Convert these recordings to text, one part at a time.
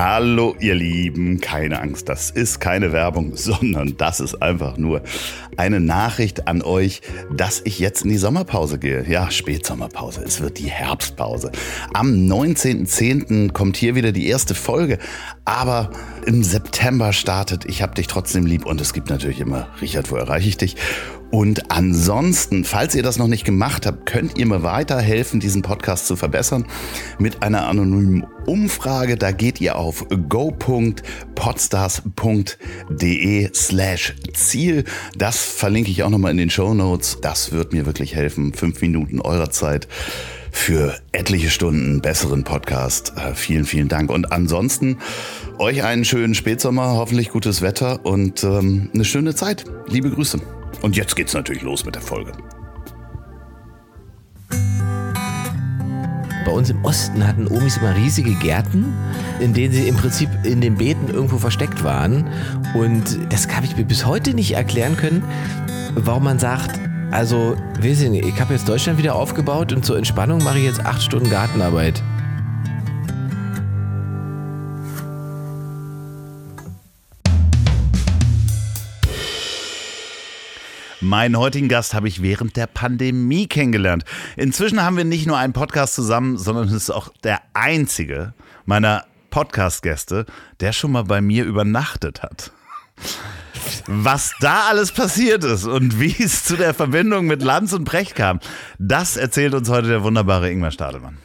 Hallo ihr Lieben, keine Angst, das ist keine Werbung, sondern das ist einfach nur eine Nachricht an euch, dass ich jetzt in die Sommerpause gehe. Ja, Spätsommerpause, es wird die Herbstpause. Am 19.10. kommt hier wieder die erste Folge, aber im September startet Ich hab dich trotzdem lieb und es gibt natürlich immer, Richard, wo erreiche ich dich? Und ansonsten, falls ihr das noch nicht gemacht habt, könnt ihr mir weiterhelfen, diesen Podcast zu verbessern mit einer anonymen Umfrage. Da geht ihr auf go.podstars.de slash Ziel. Das verlinke ich auch nochmal in den Show Notes. Das wird mir wirklich helfen. Fünf Minuten eurer Zeit für etliche Stunden besseren Podcast. Äh, vielen, vielen Dank. Und ansonsten euch einen schönen Spätsommer, hoffentlich gutes Wetter und ähm, eine schöne Zeit. Liebe Grüße. Und jetzt geht's natürlich los mit der Folge. Bei uns im Osten hatten Omis immer riesige Gärten, in denen sie im Prinzip in den Beeten irgendwo versteckt waren. Und das habe ich mir bis heute nicht erklären können, warum man sagt, also, weiß ich ich habe jetzt Deutschland wieder aufgebaut und zur Entspannung mache ich jetzt acht Stunden Gartenarbeit. Meinen heutigen Gast habe ich während der Pandemie kennengelernt. Inzwischen haben wir nicht nur einen Podcast zusammen, sondern es ist auch der einzige meiner Podcast-Gäste, der schon mal bei mir übernachtet hat. Was da alles passiert ist und wie es zu der Verbindung mit Lanz und Brecht kam, das erzählt uns heute der wunderbare Ingmar Stadelmann.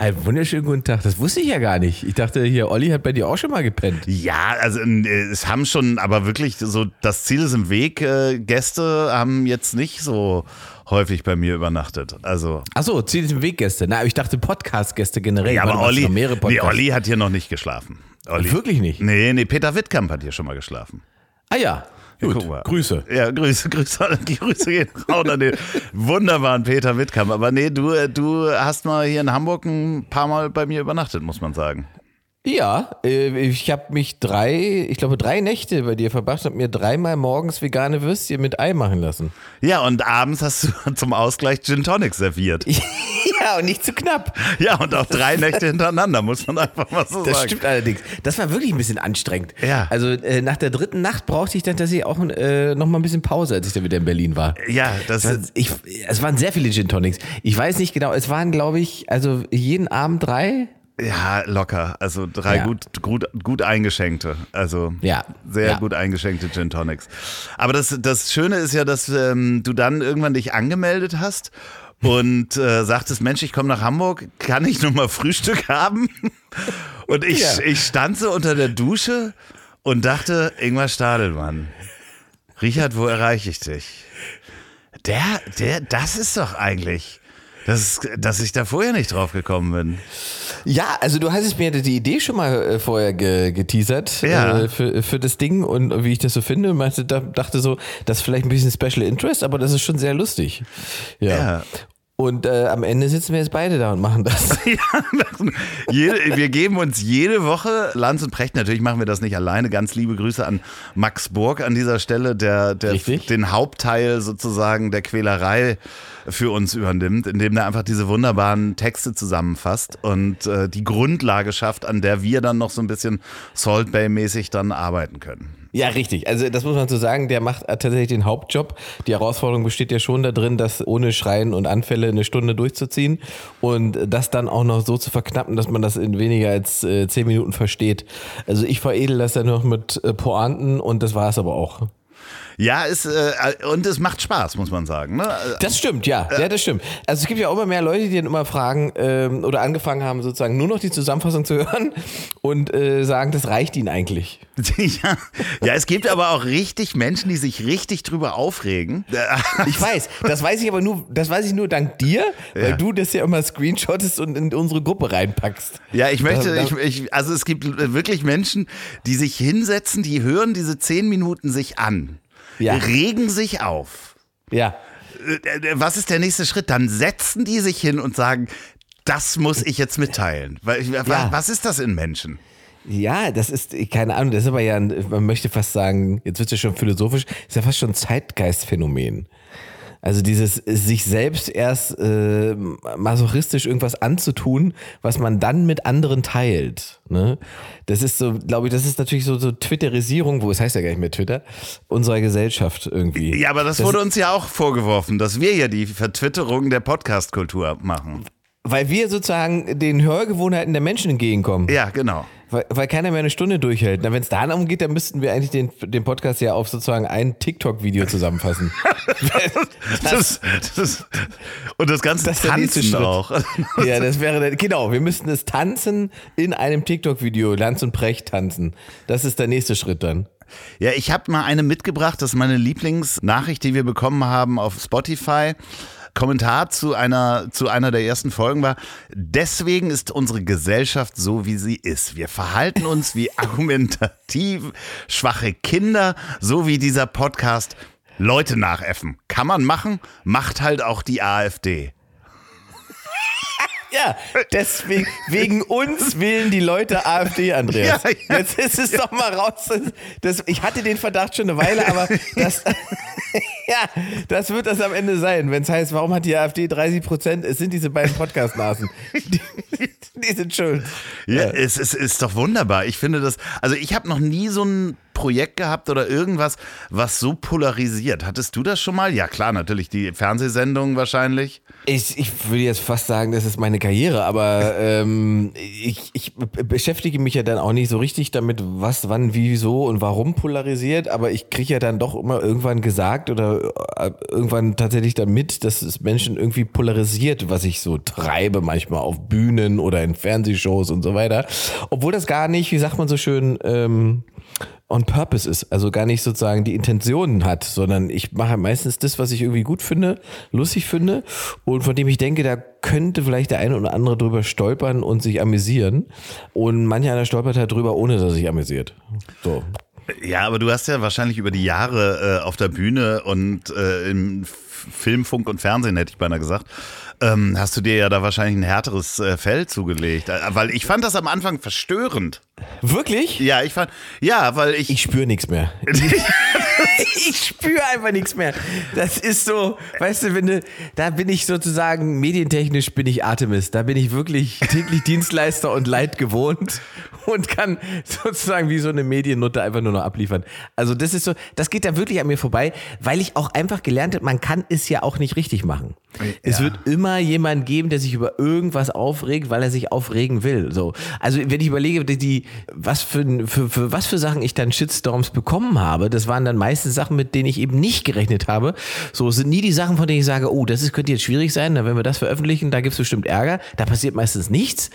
Einen wunderschönen guten Tag. Das wusste ich ja gar nicht. Ich dachte, hier, Olli hat bei dir auch schon mal gepennt. Ja, also äh, es haben schon, aber wirklich so, das Ziel ist im Weg. Äh, Gäste haben jetzt nicht so häufig bei mir übernachtet. Also. Achso, Ziel ist im Weg Gäste. Na, ich dachte Podcast-Gäste generell. Ja, aber Olli, nee, Olli hat hier noch nicht geschlafen. Olli. Wirklich nicht? Nee, nee, Peter Wittkamp hat hier schon mal geschlafen. Ah ja. Gut, Grüße. Ja, Grüße, Grüße, Grüße gehen raus an den wunderbaren Peter Wittkamp. Aber nee, du, äh, du hast mal hier in Hamburg ein paar Mal bei mir übernachtet, muss man sagen. Ja, äh, ich habe mich drei, ich glaube drei Nächte bei dir verbracht, habe mir dreimal morgens vegane Würstchen mit Ei machen lassen. Ja, und abends hast du zum Ausgleich Gin Tonic serviert. ja, und nicht zu knapp. Ja, und auch drei Nächte hintereinander, muss man einfach mal so das sagen. Das stimmt allerdings. Das war wirklich ein bisschen anstrengend. Ja. Also äh, nach der dritten Nacht brauchte ich dann tatsächlich auch äh, noch mal ein bisschen Pause, als ich dann wieder in Berlin war. Ja, das war, ich, Es waren sehr viele Gin Tonics. Ich weiß nicht genau, es waren glaube ich, also jeden Abend drei. Ja, locker. Also drei ja. gut, gut, gut eingeschenkte. Also ja. sehr ja. gut eingeschenkte Gin Tonics. Aber das, das Schöne ist ja, dass ähm, du dann irgendwann dich angemeldet hast und äh, sagtest, Mensch, ich komme nach Hamburg, kann ich noch mal Frühstück haben? Und ich, ja. ich stand so unter der Dusche und dachte, Ingmar Stadelmann, Richard, wo erreiche ich dich? Der, der, das ist doch eigentlich dass, dass ich da vorher nicht drauf gekommen bin. Ja, also du hast mir die Idee schon mal äh, vorher ge geteasert ja. äh, für, für das Ding und wie ich das so finde. Meinte, dachte so, das ist vielleicht ein bisschen Special Interest, aber das ist schon sehr lustig. Ja. ja. Und äh, am Ende sitzen wir jetzt beide da und machen das. ja, jede, wir geben uns jede Woche Lanz und Precht. Natürlich machen wir das nicht alleine. Ganz liebe Grüße an Max Burg an dieser Stelle, der, der den Hauptteil sozusagen der Quälerei für uns übernimmt, indem er einfach diese wunderbaren Texte zusammenfasst und äh, die Grundlage schafft, an der wir dann noch so ein bisschen Salt Bay-mäßig dann arbeiten können. Ja, richtig. Also das muss man so sagen, der macht tatsächlich den Hauptjob. Die Herausforderung besteht ja schon darin, das ohne Schreien und Anfälle eine Stunde durchzuziehen und das dann auch noch so zu verknappen, dass man das in weniger als äh, zehn Minuten versteht. Also ich veredel das ja noch mit äh, Pointen und das war es aber auch. Ja, ist, äh, und es macht Spaß, muss man sagen. Ne? Das stimmt, ja. ja, das stimmt. Also es gibt ja auch immer mehr Leute, die dann immer fragen ähm, oder angefangen haben, sozusagen nur noch die Zusammenfassung zu hören und äh, sagen, das reicht ihnen eigentlich. ja. ja, es gibt aber auch richtig Menschen, die sich richtig drüber aufregen. Ich weiß, das weiß ich aber nur, das weiß ich nur dank dir, weil ja. du das ja immer screenshottest und in unsere Gruppe reinpackst. Ja, ich möchte, ich, ich, also es gibt wirklich Menschen, die sich hinsetzen, die hören diese zehn Minuten sich an ja. regen sich auf. Ja. Äh, äh, was ist der nächste Schritt? Dann setzen die sich hin und sagen, das muss ich jetzt mitteilen. Ja. Was ist das in Menschen? Ja, das ist, keine Ahnung, das ist aber ja, man möchte fast sagen, jetzt wird es ja schon philosophisch, ist ja fast schon ein Zeitgeistphänomen. Also dieses sich selbst erst äh, masochistisch irgendwas anzutun, was man dann mit anderen teilt. Ne? Das ist so, glaube ich, das ist natürlich so, so Twitterisierung, wo es heißt ja gar nicht mehr Twitter, unserer Gesellschaft irgendwie. Ja, aber das, das wurde uns ja auch vorgeworfen, dass wir ja die Vertwitterung der Podcast-Kultur machen. Weil wir sozusagen den Hörgewohnheiten der Menschen entgegenkommen. Ja, genau. Weil, weil keiner mehr eine Stunde durchhält. Wenn es darum geht, dann müssten wir eigentlich den, den Podcast ja auf sozusagen ein TikTok-Video zusammenfassen. das, das, das, und das Ganze das Tanzen auch. ja, das wäre, genau, wir müssten es tanzen in einem TikTok-Video, Lanz und Precht tanzen. Das ist der nächste Schritt dann. Ja, ich habe mal eine mitgebracht, das ist meine Lieblingsnachricht, die wir bekommen haben auf Spotify. Kommentar zu einer, zu einer der ersten Folgen war, deswegen ist unsere Gesellschaft so, wie sie ist. Wir verhalten uns wie argumentativ schwache Kinder, so wie dieser Podcast Leute nachäffen. Kann man machen, macht halt auch die AfD. Ja, deswegen, wegen uns wählen die Leute AfD, Andreas. Ja, ja, Jetzt ist es ja. doch mal raus. Das, ich hatte den Verdacht schon eine Weile, aber das, ja, das wird das am Ende sein, wenn es heißt, warum hat die AfD 30 Prozent? Es sind diese beiden Podcast-Nasen. Die, die, sind schuld. Ja, ja. Es, es ist doch wunderbar. Ich finde das, also ich habe noch nie so ein Projekt gehabt oder irgendwas, was so polarisiert. Hattest du das schon mal? Ja, klar, natürlich die Fernsehsendungen wahrscheinlich. Ich, ich würde jetzt fast sagen, das ist meine Karriere, aber ähm, ich, ich beschäftige mich ja dann auch nicht so richtig damit, was, wann, wieso und warum polarisiert, aber ich kriege ja dann doch immer irgendwann gesagt oder irgendwann tatsächlich dann mit, dass es Menschen irgendwie polarisiert, was ich so treibe, manchmal auf Bühnen oder in Fernsehshows und so weiter. Obwohl das gar nicht, wie sagt man so schön, ähm, on purpose ist, also gar nicht sozusagen die Intentionen hat, sondern ich mache meistens das, was ich irgendwie gut finde, lustig finde und von dem ich denke, da könnte vielleicht der eine oder andere drüber stolpern und sich amüsieren und mancher einer stolpert halt drüber, ohne dass er sich amüsiert. So. Ja, aber du hast ja wahrscheinlich über die Jahre äh, auf der Bühne und äh, im Film, Funk und Fernsehen, hätte ich beinahe gesagt, ähm, hast du dir ja da wahrscheinlich ein härteres äh, Fell zugelegt. Äh, weil ich fand das am Anfang verstörend. Wirklich? Ja, ich fand, ja, weil ich. Ich spüre nichts mehr. ich spüre einfach nichts mehr. Das ist so, weißt du, wenn du, da bin ich sozusagen medientechnisch bin ich Artemis. Da bin ich wirklich täglich Dienstleister und Leid gewohnt und kann sozusagen wie so eine Mediennutte einfach nur noch abliefern. Also das ist so, das geht da wirklich an mir vorbei, weil ich auch einfach gelernt habe, man kann es ja auch nicht richtig machen. Ja. Es wird immer jemand geben, der sich über irgendwas aufregt, weil er sich aufregen will. So. Also wenn ich überlege, die, was für, für, für was für Sachen ich dann Shitstorms bekommen habe, das waren dann meistens Sachen, mit denen ich eben nicht gerechnet habe. So sind nie die Sachen, von denen ich sage, oh, das ist, könnte jetzt schwierig sein, wenn wir das veröffentlichen, da gibt es bestimmt Ärger. Da passiert meistens nichts.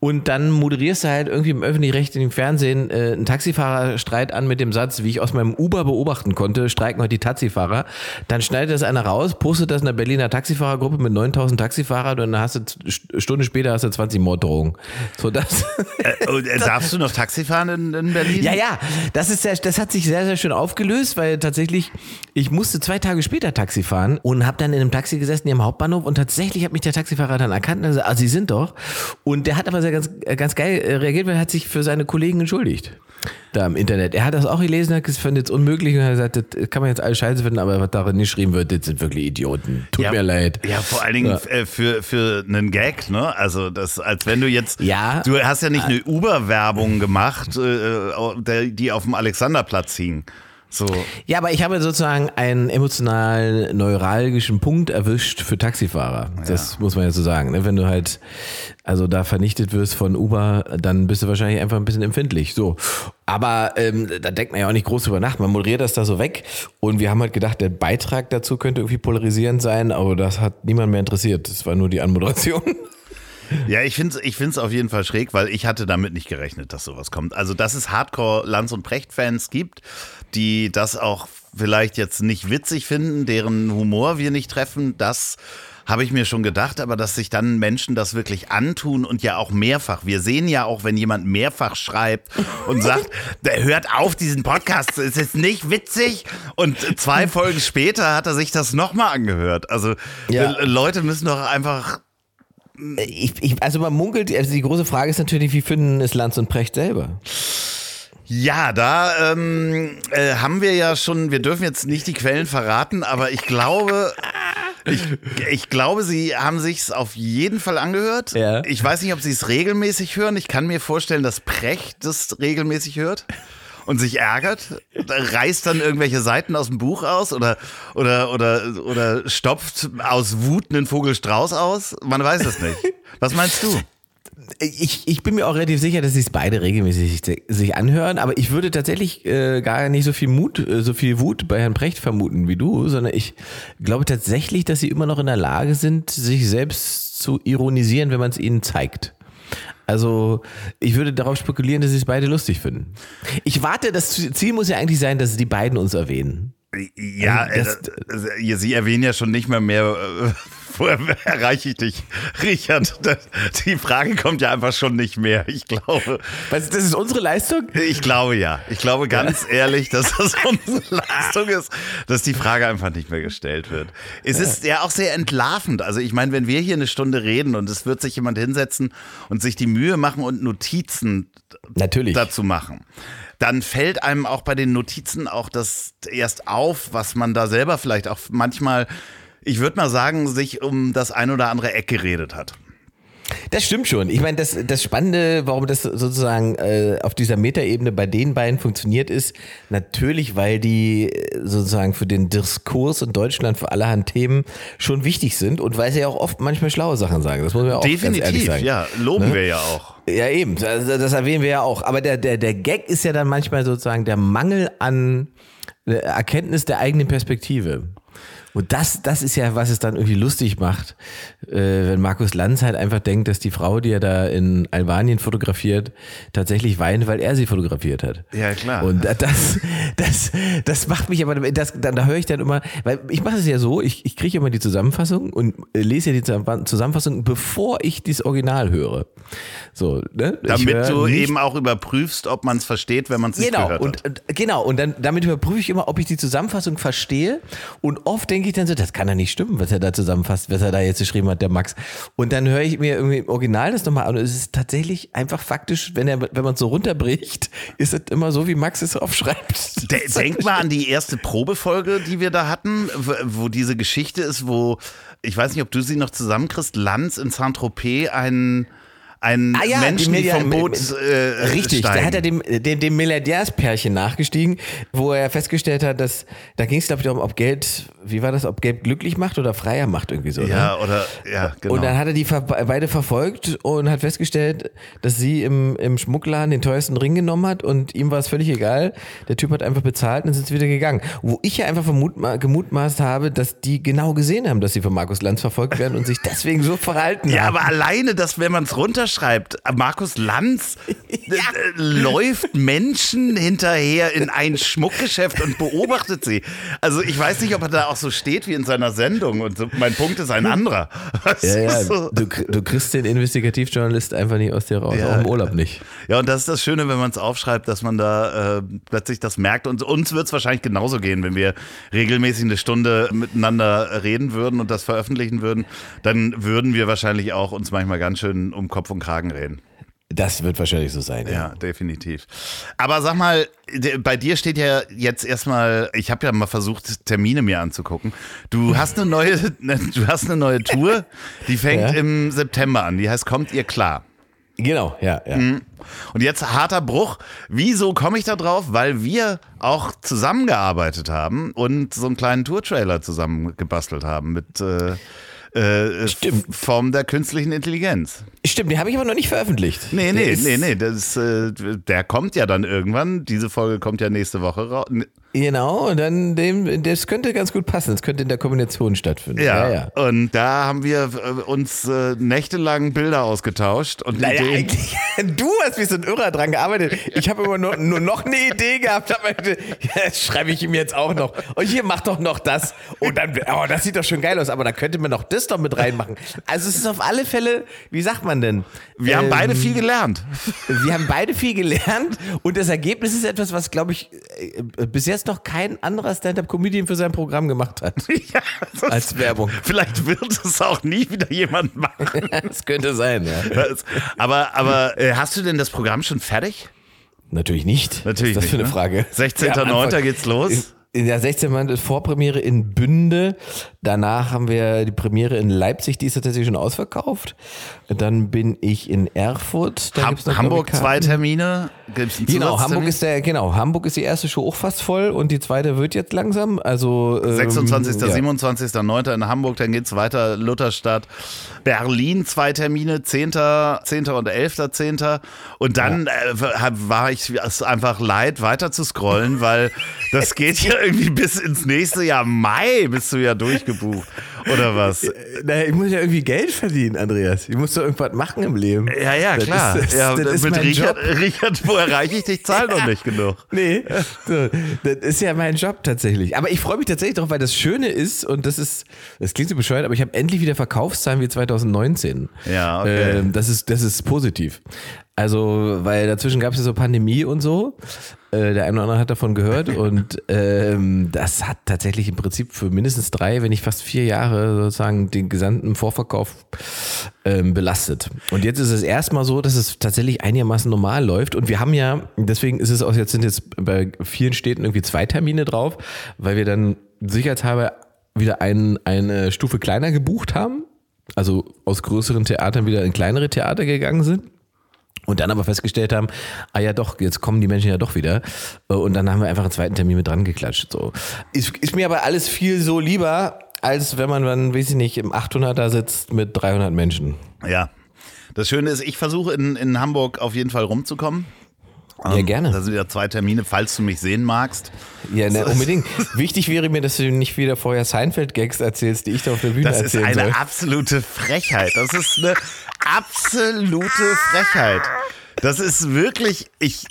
Und dann moderierst du halt irgendwie im öffentlich-rechtlichen Fernsehen äh, einen Taxifahrerstreit an mit dem Satz, wie ich aus meinem Uber beobachten konnte, streiken heute die Taxifahrer. Dann schneidet das einer raus, postet das in der Berliner Taxifahrergruppe mit 9000 Taxifahrern und dann hast du, Stunde später hast du 20 Morddrohungen. So das. Äh, und, äh, darfst du noch Taxi fahren in, in, Berlin? Ja, ja. Das ist sehr, das hat sich sehr, sehr schön aufgelöst, weil tatsächlich, ich musste zwei Tage später Taxi fahren und habe dann in einem Taxi gesessen hier im Hauptbahnhof und tatsächlich hat mich der Taxifahrer dann erkannt und gesagt, ah, Sie sind doch. Und der hat aber sehr ganz, ganz geil äh, reagiert, weil er hat sich für seine Kollegen entschuldigt. Da im Internet. Er hat das auch gelesen, hat gesagt, es jetzt unmöglich und hat gesagt, das kann man jetzt alles scheiße finden, aber was darin geschrieben wird, das sind wirklich Idioten. Tut ja, mir leid. Ja, vor allen Dingen ja. Äh, für, für einen Gag, ne? Also das, als wenn du jetzt, ja, du hast ja nicht eine Uber-Werbung gemacht, äh, die auf dem Alexanderplatz hing. So. Ja, aber ich habe sozusagen einen emotional neuralgischen Punkt erwischt für Taxifahrer. Das ja. muss man ja so sagen. Ne? Wenn du halt also da vernichtet wirst von Uber, dann bist du wahrscheinlich einfach ein bisschen empfindlich. So. Aber ähm, da denkt man ja auch nicht groß drüber nach. Man moderiert das da so weg. Und wir haben halt gedacht, der Beitrag dazu könnte irgendwie polarisierend sein, aber das hat niemand mehr interessiert. Das war nur die Anmoderation. Ja, ich finde es ich find's auf jeden Fall schräg, weil ich hatte damit nicht gerechnet, dass sowas kommt. Also, dass es Hardcore-Lanz- und Precht-Fans gibt, die das auch vielleicht jetzt nicht witzig finden, deren Humor wir nicht treffen, das habe ich mir schon gedacht, aber dass sich dann Menschen das wirklich antun und ja auch mehrfach. Wir sehen ja auch, wenn jemand mehrfach schreibt und sagt, der hört auf diesen Podcast, es ist nicht witzig. Und zwei Folgen später hat er sich das nochmal angehört. Also ja. Leute müssen doch einfach ich, ich, also man munkelt, also die große Frage ist natürlich, wie finden es Lanz und Precht selber? Ja, da ähm, äh, haben wir ja schon, wir dürfen jetzt nicht die Quellen verraten, aber ich glaube, Ich, ich glaube, Sie haben sich's auf jeden Fall angehört. Ja. Ich weiß nicht, ob Sie es regelmäßig hören. Ich kann mir vorstellen, dass Precht das regelmäßig hört und sich ärgert, reißt dann irgendwelche Seiten aus dem Buch aus oder, oder, oder, oder stopft aus Wut einen Vogelstrauß aus. Man weiß es nicht. Was meinst du? Ich, ich bin mir auch relativ sicher, dass sie es beide regelmäßig sich, anhören, aber ich würde tatsächlich äh, gar nicht so viel Mut, äh, so viel Wut bei Herrn Precht vermuten wie du, sondern ich glaube tatsächlich, dass sie immer noch in der Lage sind, sich selbst zu ironisieren, wenn man es ihnen zeigt. Also ich würde darauf spekulieren, dass sie es beide lustig finden. Ich warte, das Ziel muss ja eigentlich sein, dass die beiden uns erwähnen. Ja, Also äh, äh, Sie erwähnen ja schon nicht mehr mehr. Äh, woher erreiche ich dich, Richard? Das, die Frage kommt ja einfach schon nicht mehr. Ich glaube, Was, das ist unsere Leistung? ich glaube ja. Ich glaube ganz ehrlich, dass das unsere Leistung ist, dass die Frage einfach nicht mehr gestellt wird. Es ist ja auch sehr entlarvend. Also ich meine, wenn wir hier eine Stunde reden und es wird sich jemand hinsetzen und sich die Mühe machen und Notizen Natürlich. dazu machen. Dann fällt einem auch bei den Notizen auch das erst auf, was man da selber vielleicht auch manchmal, ich würde mal sagen, sich um das ein oder andere Eck geredet hat. Das stimmt schon. Ich meine, das, das Spannende, warum das sozusagen äh, auf dieser Metaebene bei den beiden funktioniert, ist natürlich, weil die äh, sozusagen für den Diskurs in Deutschland für allerhand Themen schon wichtig sind und weil sie ja auch oft manchmal schlaue Sachen sagen. Das muss man ja auch ganz ehrlich Definitiv, sagen. ja, loben Ne? wir ja auch. Ja, eben. Das, das erwähnen wir ja auch. Aber der, der, der Gag ist ja dann manchmal sozusagen der Mangel an äh, Erkenntnis der eigenen Perspektive. Und das, das ist ja, was es dann irgendwie lustig macht, äh, wenn Markus Lanz halt einfach denkt, dass die Frau, die er da in Albanien fotografiert, tatsächlich weint, weil er sie fotografiert hat. Ja, klar. Und das, das, das macht mich aber, das, dann, da höre ich dann immer, weil ich mache es ja so, ich, ich kriege immer die Zusammenfassung und lese ja die Zusammen- Zusammenfassung, bevor ich das Original höre. So, ne? Damit du nicht- eben auch überprüfst, ob man es versteht, wenn man es nicht Genau, gehört und, hat. und genau, und dann damit überprüfe ich immer, ob ich die Zusammenfassung verstehe. Und oft denke ich dann so, das kann ja nicht stimmen, was er da zusammenfasst, was er da jetzt geschrieben hat, der Max. Und dann höre ich mir irgendwie im Original das nochmal an. Und es ist tatsächlich einfach faktisch, wenn er, wenn man es so runterbricht, ist es immer so, wie Max es aufschreibt. De denk mal an die erste Probefolge, die wir da hatten, wo, wo diese Geschichte ist, wo, ich weiß nicht, ob du sie noch zusammenkriegst, Lanz in Saint-Tropez einen, einen Ah ja, Menschen, die, vom Boot äh, Richtig, steigen. da hat er dem, dem, dem Milliardärspärchen nachgestiegen, wo er festgestellt hat, dass, da ging es glaube ich darum, ob Geld, wie war das, ob Geld glücklich macht oder freier macht irgendwie so. ne? Ja, oder, ja, genau. Und dann hat er die ver beide verfolgt und hat festgestellt, dass sie im, im Schmuckladen den teuersten Ring genommen hat und ihm war es völlig egal. Der Typ hat einfach bezahlt und ist jetzt wieder gegangen. Wo ich ja einfach gemutmaßt habe, dass die genau gesehen haben, dass sie von Markus Lanz verfolgt werden und sich deswegen so verhalten ja, haben. aber alleine, dass wenn man es runterschreibt, Markus Lanz äh, äh, läuft Menschen hinterher in ein Schmuckgeschäft und beobachtet sie. Also ich weiß nicht, ob er da auch so steht wie in seiner Sendung und so, mein Punkt ist ein anderer. Ja, ja, so. du, du kriegst den Investigativjournalist einfach nicht aus dir raus, Ja. auch im Urlaub nicht. Ja, und das ist das Schöne, wenn man es aufschreibt, dass man da äh, plötzlich das merkt. Und uns wird es wahrscheinlich genauso gehen, wenn wir regelmäßig eine Stunde miteinander reden würden und das veröffentlichen würden, dann würden wir wahrscheinlich auch uns manchmal ganz schön um Kopf und Kragen reden. Das wird wahrscheinlich so sein. Ja. Ja, definitiv. Aber sag mal, bei dir steht ja jetzt erstmal, ich habe ja mal versucht, Termine mir anzugucken. Du hast eine neue, du hast eine neue Tour, die fängt Ja. im September an. Die heißt Kommt ihr klar? Genau, ja, ja. Und jetzt harter Bruch. Wieso komme ich da drauf? Weil wir auch zusammengearbeitet haben und so einen kleinen Tour-Trailer zusammen gebastelt haben mit äh, äh, Stimmt. Form der künstlichen Intelligenz. Stimmt, den habe ich aber noch nicht veröffentlicht. Nee, nee, nee, nee. Das, äh, der kommt ja dann irgendwann. Diese Folge kommt ja nächste Woche raus. Genau, und dann dem, das könnte ganz gut passen. Das könnte in der Kombination stattfinden. Ja, ja. ja. und da haben wir äh, uns äh, nächtelang Bilder ausgetauscht und Naja, Ideen. eigentlich, du hast wie so ein Irrer dran gearbeitet. Ich habe immer nur, nur noch eine Idee gehabt. Ja, das schreibe ich ihm jetzt auch noch. Und hier, mach doch noch das. Und dann, oh, das sieht doch schon geil aus, aber da könnte man noch das doch mit reinmachen. Also es ist auf alle Fälle, wie sagt man denn? Wir haben Ähm, beide viel gelernt. Wir haben beide viel gelernt und das Ergebnis ist etwas, was, glaube ich, äh, bis jetzt noch kein anderer Stand-Up-Comedian für sein Programm gemacht hat. ja, das, Als Werbung. Vielleicht wird es auch nie wieder jemand machen. Das könnte sein, ja. Das- aber aber äh, hast du denn das Programm schon fertig? Natürlich nicht. Natürlich Was ist das für nicht, eine ne? Frage? 16.09. Ja, am Anfang- geht's los. In der 16 Mann Vorpremiere in Bünde. Danach haben wir die Premiere in Leipzig, die ist tatsächlich schon ausverkauft. Dann bin ich in Erfurt. Noch, Hamburg zwei. Termine. Genau, Hamburg ist der, genau, Hamburg ist die erste Show auch fast voll und die zweite wird jetzt langsam. Also ähm, 26. ja. 27. 9. in Hamburg, dann geht's weiter, Lutherstadt. Berlin zwei Termine, 10. 10. und 11. 10. Und dann äh, war ich es einfach leid, weiter zu scrollen, weil das geht ja irgendwie bis ins nächste Jahr Mai, bist du ja durchgebucht. Oder was? Naja, ich muss ja irgendwie Geld verdienen, Andreas. Ich muss doch irgendwas machen im Leben. Ja, ja, Das klar. ist- das- ja, das ist mit mein Richard, Job. Richard, wo erreiche ich dich? Zahl noch nicht genug. Nee, so, das ist ja mein Job tatsächlich. Aber ich freue mich tatsächlich drauf, weil das Schöne ist, und das ist, das klingt so bescheuert, aber ich habe endlich wieder Verkaufszahlen wie 2019. Ja, okay. Ähm, das, ist, das ist positiv. Also, weil dazwischen gab es ja so Pandemie und so. Äh, der eine oder andere hat davon gehört und ähm, das hat tatsächlich im Prinzip für mindestens drei, wenn nicht fast vier Jahre sozusagen den gesamten Vorverkauf ähm, belastet. Und jetzt ist es erstmal so, dass es tatsächlich einigermaßen normal läuft. Und wir haben ja, deswegen ist es auch, jetzt sind jetzt bei vielen Städten irgendwie zwei Termine drauf, weil wir dann sicherheitshalber wieder ein, eine Stufe kleiner gebucht haben. Also aus größeren Theatern wieder in kleinere Theater gegangen sind. Und dann aber festgestellt haben, ah ja doch, jetzt kommen die Menschen ja doch wieder. Äh, Und dann haben wir einfach einen zweiten Termin mit dran geklatscht. So. Ist, ist mir aber alles viel so lieber, als wenn man dann, weiß ich nicht, im 800er sitzt mit 300 Menschen. Ja. Das Schöne ist, ich versuche in, in Hamburg auf jeden Fall rumzukommen. Ja, Ähm, gerne. Da sind wieder zwei Termine, falls du mich sehen magst. Ja, ne, unbedingt. Wichtig wäre mir, dass du nicht wieder vorher Seinfeld-Gags erzählst, die ich da auf der Bühne Das ist eine soll. absolute Frechheit. Das ist eine absolute Frechheit. Das ist wirklich, ich,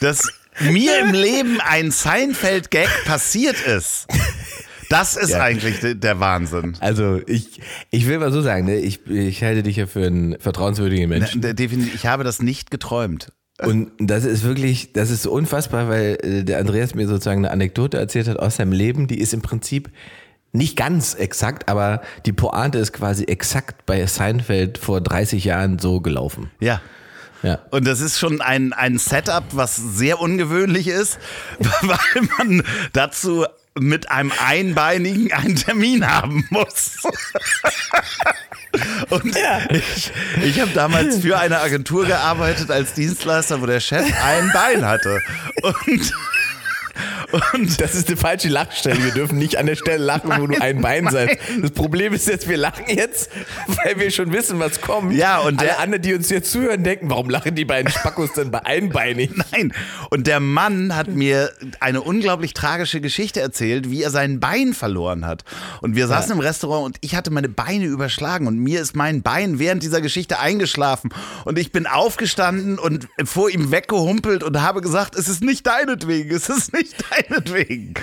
dass mir im Leben ein Seinfeld-Gag passiert ist. Das ist Ja. eigentlich de- der Wahnsinn. Also ich, ich will mal so sagen, ne, ich, ich halte dich ja für einen vertrauenswürdigen Menschen. De- Definitiv, ich habe das nicht geträumt. Und das ist wirklich, das ist so unfassbar, weil äh, der Andreas mir sozusagen eine Anekdote erzählt hat aus seinem Leben, die ist im Prinzip nicht ganz exakt, aber die Pointe ist quasi exakt bei Seinfeld vor 30 Jahren so gelaufen. Ja. Ja. Und das ist schon ein, ein Setup, was sehr ungewöhnlich ist, weil man dazu mit einem Einbeinigen einen Termin haben muss. Und ich, ich habe damals für eine Agentur gearbeitet als Dienstleister, wo der Chef ein Bein hatte. Und, und Das ist eine falsche Lachstelle. Wir dürfen nicht an der Stelle lachen, wo du ein Bein seid. Das Problem ist jetzt, wir lachen jetzt, weil wir schon wissen, was kommt. Ja, und der- Alle anderen, die uns jetzt zuhören, denken, warum lachen die beiden Spackos denn bei einbeinig? Nein. Und der Mann hat mir eine unglaublich tragische Geschichte erzählt, wie er sein Bein verloren hat. Und wir saßen im Restaurant und ich hatte meine Beine überschlagen und mir ist mein Bein während dieser Geschichte eingeschlafen. Und ich bin aufgestanden und vor ihm weggehumpelt und habe gesagt, es ist nicht deinetwegen, es ist nicht deinetwegen.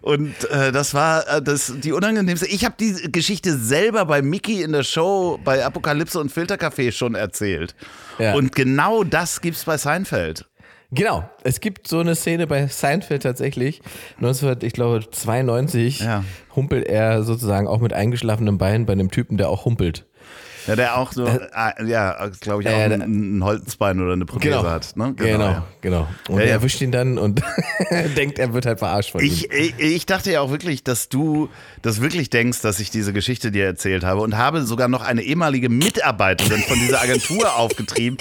Und äh, das war äh, das, die unangenehmste. Ich habe die Geschichte selber bei Mickey in der Show bei Apokalypse und Filtercafé schon erzählt. Ja. Und genau das gibt's bei Seinfeld. Genau, es gibt so eine Szene bei Seinfeld tatsächlich. 1900, ich glaube 92 Ja. humpelt er sozusagen auch mit eingeschlafenem Bein bei einem Typen, der auch humpelt. Ja, der auch so, äh, ja, glaube ich, auch Ja, ein, ein Holzbein oder eine Prothese hat. Ne? genau, ja. genau. Und Ja, er erwischt ihn dann und denkt, er wird halt verarscht von ihm. Ich, ich, ich dachte ja auch wirklich, dass du das wirklich denkst, dass ich diese Geschichte dir erzählt habe und habe sogar noch eine ehemalige Mitarbeiterin von dieser Agentur aufgetrieben,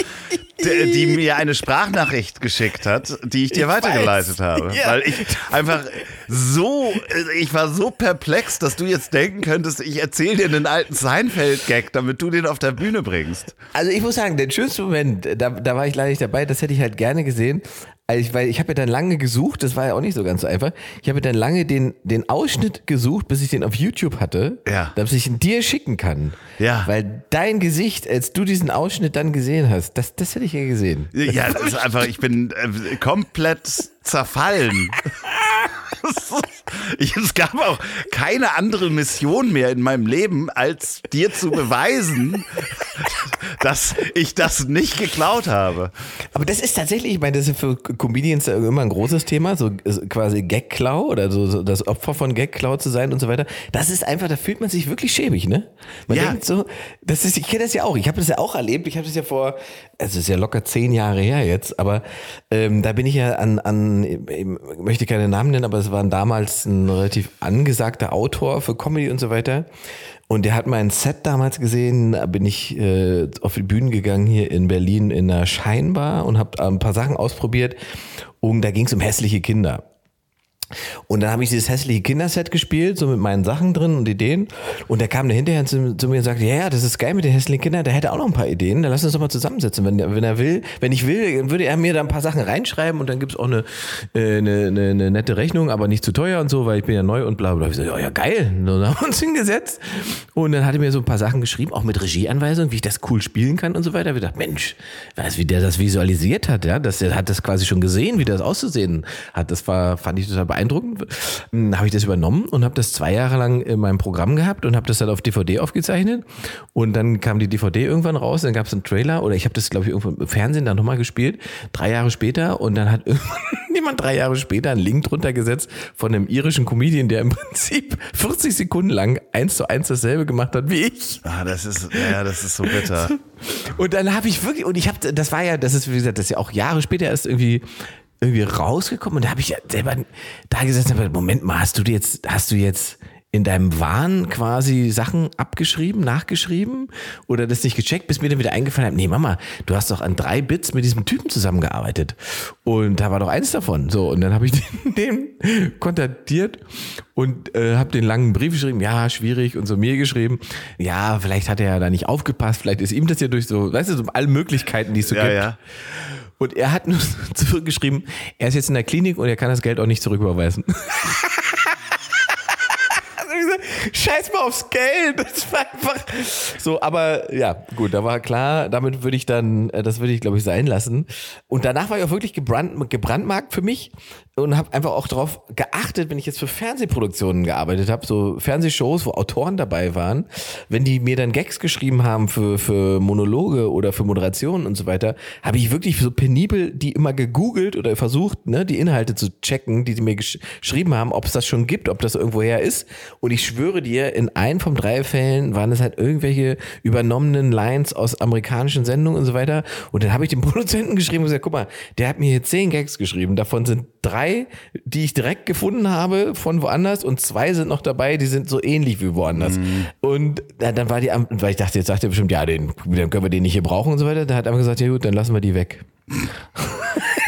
die, die mir eine Sprachnachricht geschickt hat, die ich dir Ich weitergeleitet weiß. habe. Ja. Weil ich einfach so, ich war so perplex, dass du jetzt denken könntest, ich erzähle dir einen alten Seinfeld-Gag, damit du den auf der Bühne bringst. Also ich muss sagen, den schönsten Moment, da, da war ich leider nicht dabei, das hätte ich halt gerne gesehen. Also ich, weil ich habe ja dann lange gesucht, das war ja auch nicht so ganz so einfach. Ich habe ja dann lange den, den Ausschnitt gesucht, bis ich den auf YouTube hatte, Ja. damit ich ihn dir schicken kann. Ja. Weil dein Gesicht, als du diesen Ausschnitt dann gesehen hast, das, das hätte ich ja gesehen. Ja, das ist einfach, ich bin äh, komplett zerfallen. es gab auch keine andere Mission mehr in meinem Leben, als dir zu beweisen, dass ich das nicht geklaut habe. Aber das ist tatsächlich, ich meine, das ist für Comedians immer ein großes Thema, so quasi Gagklau oder so, so das Opfer von Gagklau zu sein und so weiter. Das ist einfach, da fühlt man sich wirklich schäbig, ne? Man ja. denkt so, das ist, ich kenne das ja auch, ich habe das ja auch erlebt, ich habe das ja vor, also es ist ja locker zehn Jahre her jetzt, aber ähm, da bin ich ja an, an, ich möchte keine Namen nennen, aber es waren damals ein relativ angesagter Autor für Comedy und so weiter. Und der hat mein Set damals gesehen, da bin ich äh, auf die Bühnen gegangen hier in Berlin in einer Scheinbar und habe ein paar Sachen ausprobiert. Und da ging es um hässliche Kinder. Und dann habe ich dieses hässliche Kinderset gespielt, so mit meinen Sachen drin und Ideen. Und der kam da hinterher zu, zu, mir und sagte, ja, ja, das ist geil mit den hässlichen Kindern, der hätte auch noch ein paar Ideen, dann lass uns doch mal zusammensetzen. Wenn, wenn er will, wenn ich will, würde er mir da ein paar Sachen reinschreiben und dann gibt's auch eine, äh, eine, eine, eine, nette Rechnung, aber nicht zu teuer und so, weil ich bin ja neu und bla bla. Ich so, ja, ja, geil. Und dann haben wir uns hingesetzt. Und dann hat er mir so ein paar Sachen geschrieben, auch mit Regieanweisungen, wie ich das cool spielen kann und so weiter. Ich dachte, Mensch, weiß, wie der das visualisiert hat, ja, das, der hat das quasi schon gesehen, wie das auszusehen hat. Das war, fand ich total beeindruckend. Hm, habe ich das übernommen und habe das zwei Jahre lang in meinem Programm gehabt und habe das dann auf DVD aufgezeichnet. Und dann kam die DVD irgendwann raus, dann gab es einen Trailer oder ich habe das, glaube ich, irgendwo im Fernsehen dann nochmal gespielt, drei Jahre später und dann hat jemand drei Jahre später einen Link drunter gesetzt von einem irischen Comedian, der im Prinzip 40 Sekunden lang eins zu eins dasselbe gemacht hat wie ich. Ah, das ist, ja, das ist so bitter. Und dann habe ich wirklich, und ich habe, das war ja, das ist, wie gesagt, das ist ja auch Jahre später erst irgendwie irgendwie rausgekommen und da habe ich selber da gesessen und Moment mal, hast du jetzt, hast du jetzt in deinem Wahn quasi Sachen abgeschrieben, nachgeschrieben oder das nicht gecheckt, bis mir dann wieder eingefallen hat, nee Mama, du hast doch an drei Bits mit diesem Typen zusammengearbeitet und da war doch eins davon. So und dann habe ich den, den kontaktiert und äh, habe den langen Brief geschrieben, ja, schwierig und so mir geschrieben, ja, vielleicht hat er ja da nicht aufgepasst, vielleicht ist ihm das ja durch so, weißt du, so alle Möglichkeiten, die es so ja, gibt. Ja. Und er hat nur zurückgeschrieben, er ist jetzt in der Klinik und er kann das Geld auch nicht zurücküberweisen. Scheiß mal aufs Geld. Das war einfach so, aber ja, gut, da war klar, damit würde ich dann, äh, das würde ich glaube ich sein lassen. Und danach war ich auch wirklich gebrand, gebrandmarkt für mich und habe einfach auch darauf geachtet, wenn ich jetzt für Fernsehproduktionen gearbeitet habe, so Fernsehshows, wo Autoren dabei waren, wenn die mir dann Gags geschrieben haben für, für Monologe oder für Moderationen und so weiter, habe ich wirklich so penibel die immer gegoogelt oder versucht, ne, die Inhalte zu checken, die sie mir gesch geschrieben haben, ob es das schon gibt, ob das irgendwoher ist. Und ich schwöre dir, in ein von drei Fällen waren es halt irgendwelche übernommenen Lines aus amerikanischen Sendungen und so weiter. Und dann habe ich dem Produzenten geschrieben und gesagt, guck mal, der hat mir hier zehn Gags geschrieben, davon sind drei drei, die ich direkt gefunden habe von woanders und zwei sind noch dabei, die sind so ähnlich wie woanders. Mhm. Und ja, dann war die, weil ich dachte, jetzt sagt er bestimmt, ja, den, dann können wir den nicht hier brauchen und so weiter. Da hat er gesagt, ja gut, dann lassen wir die weg.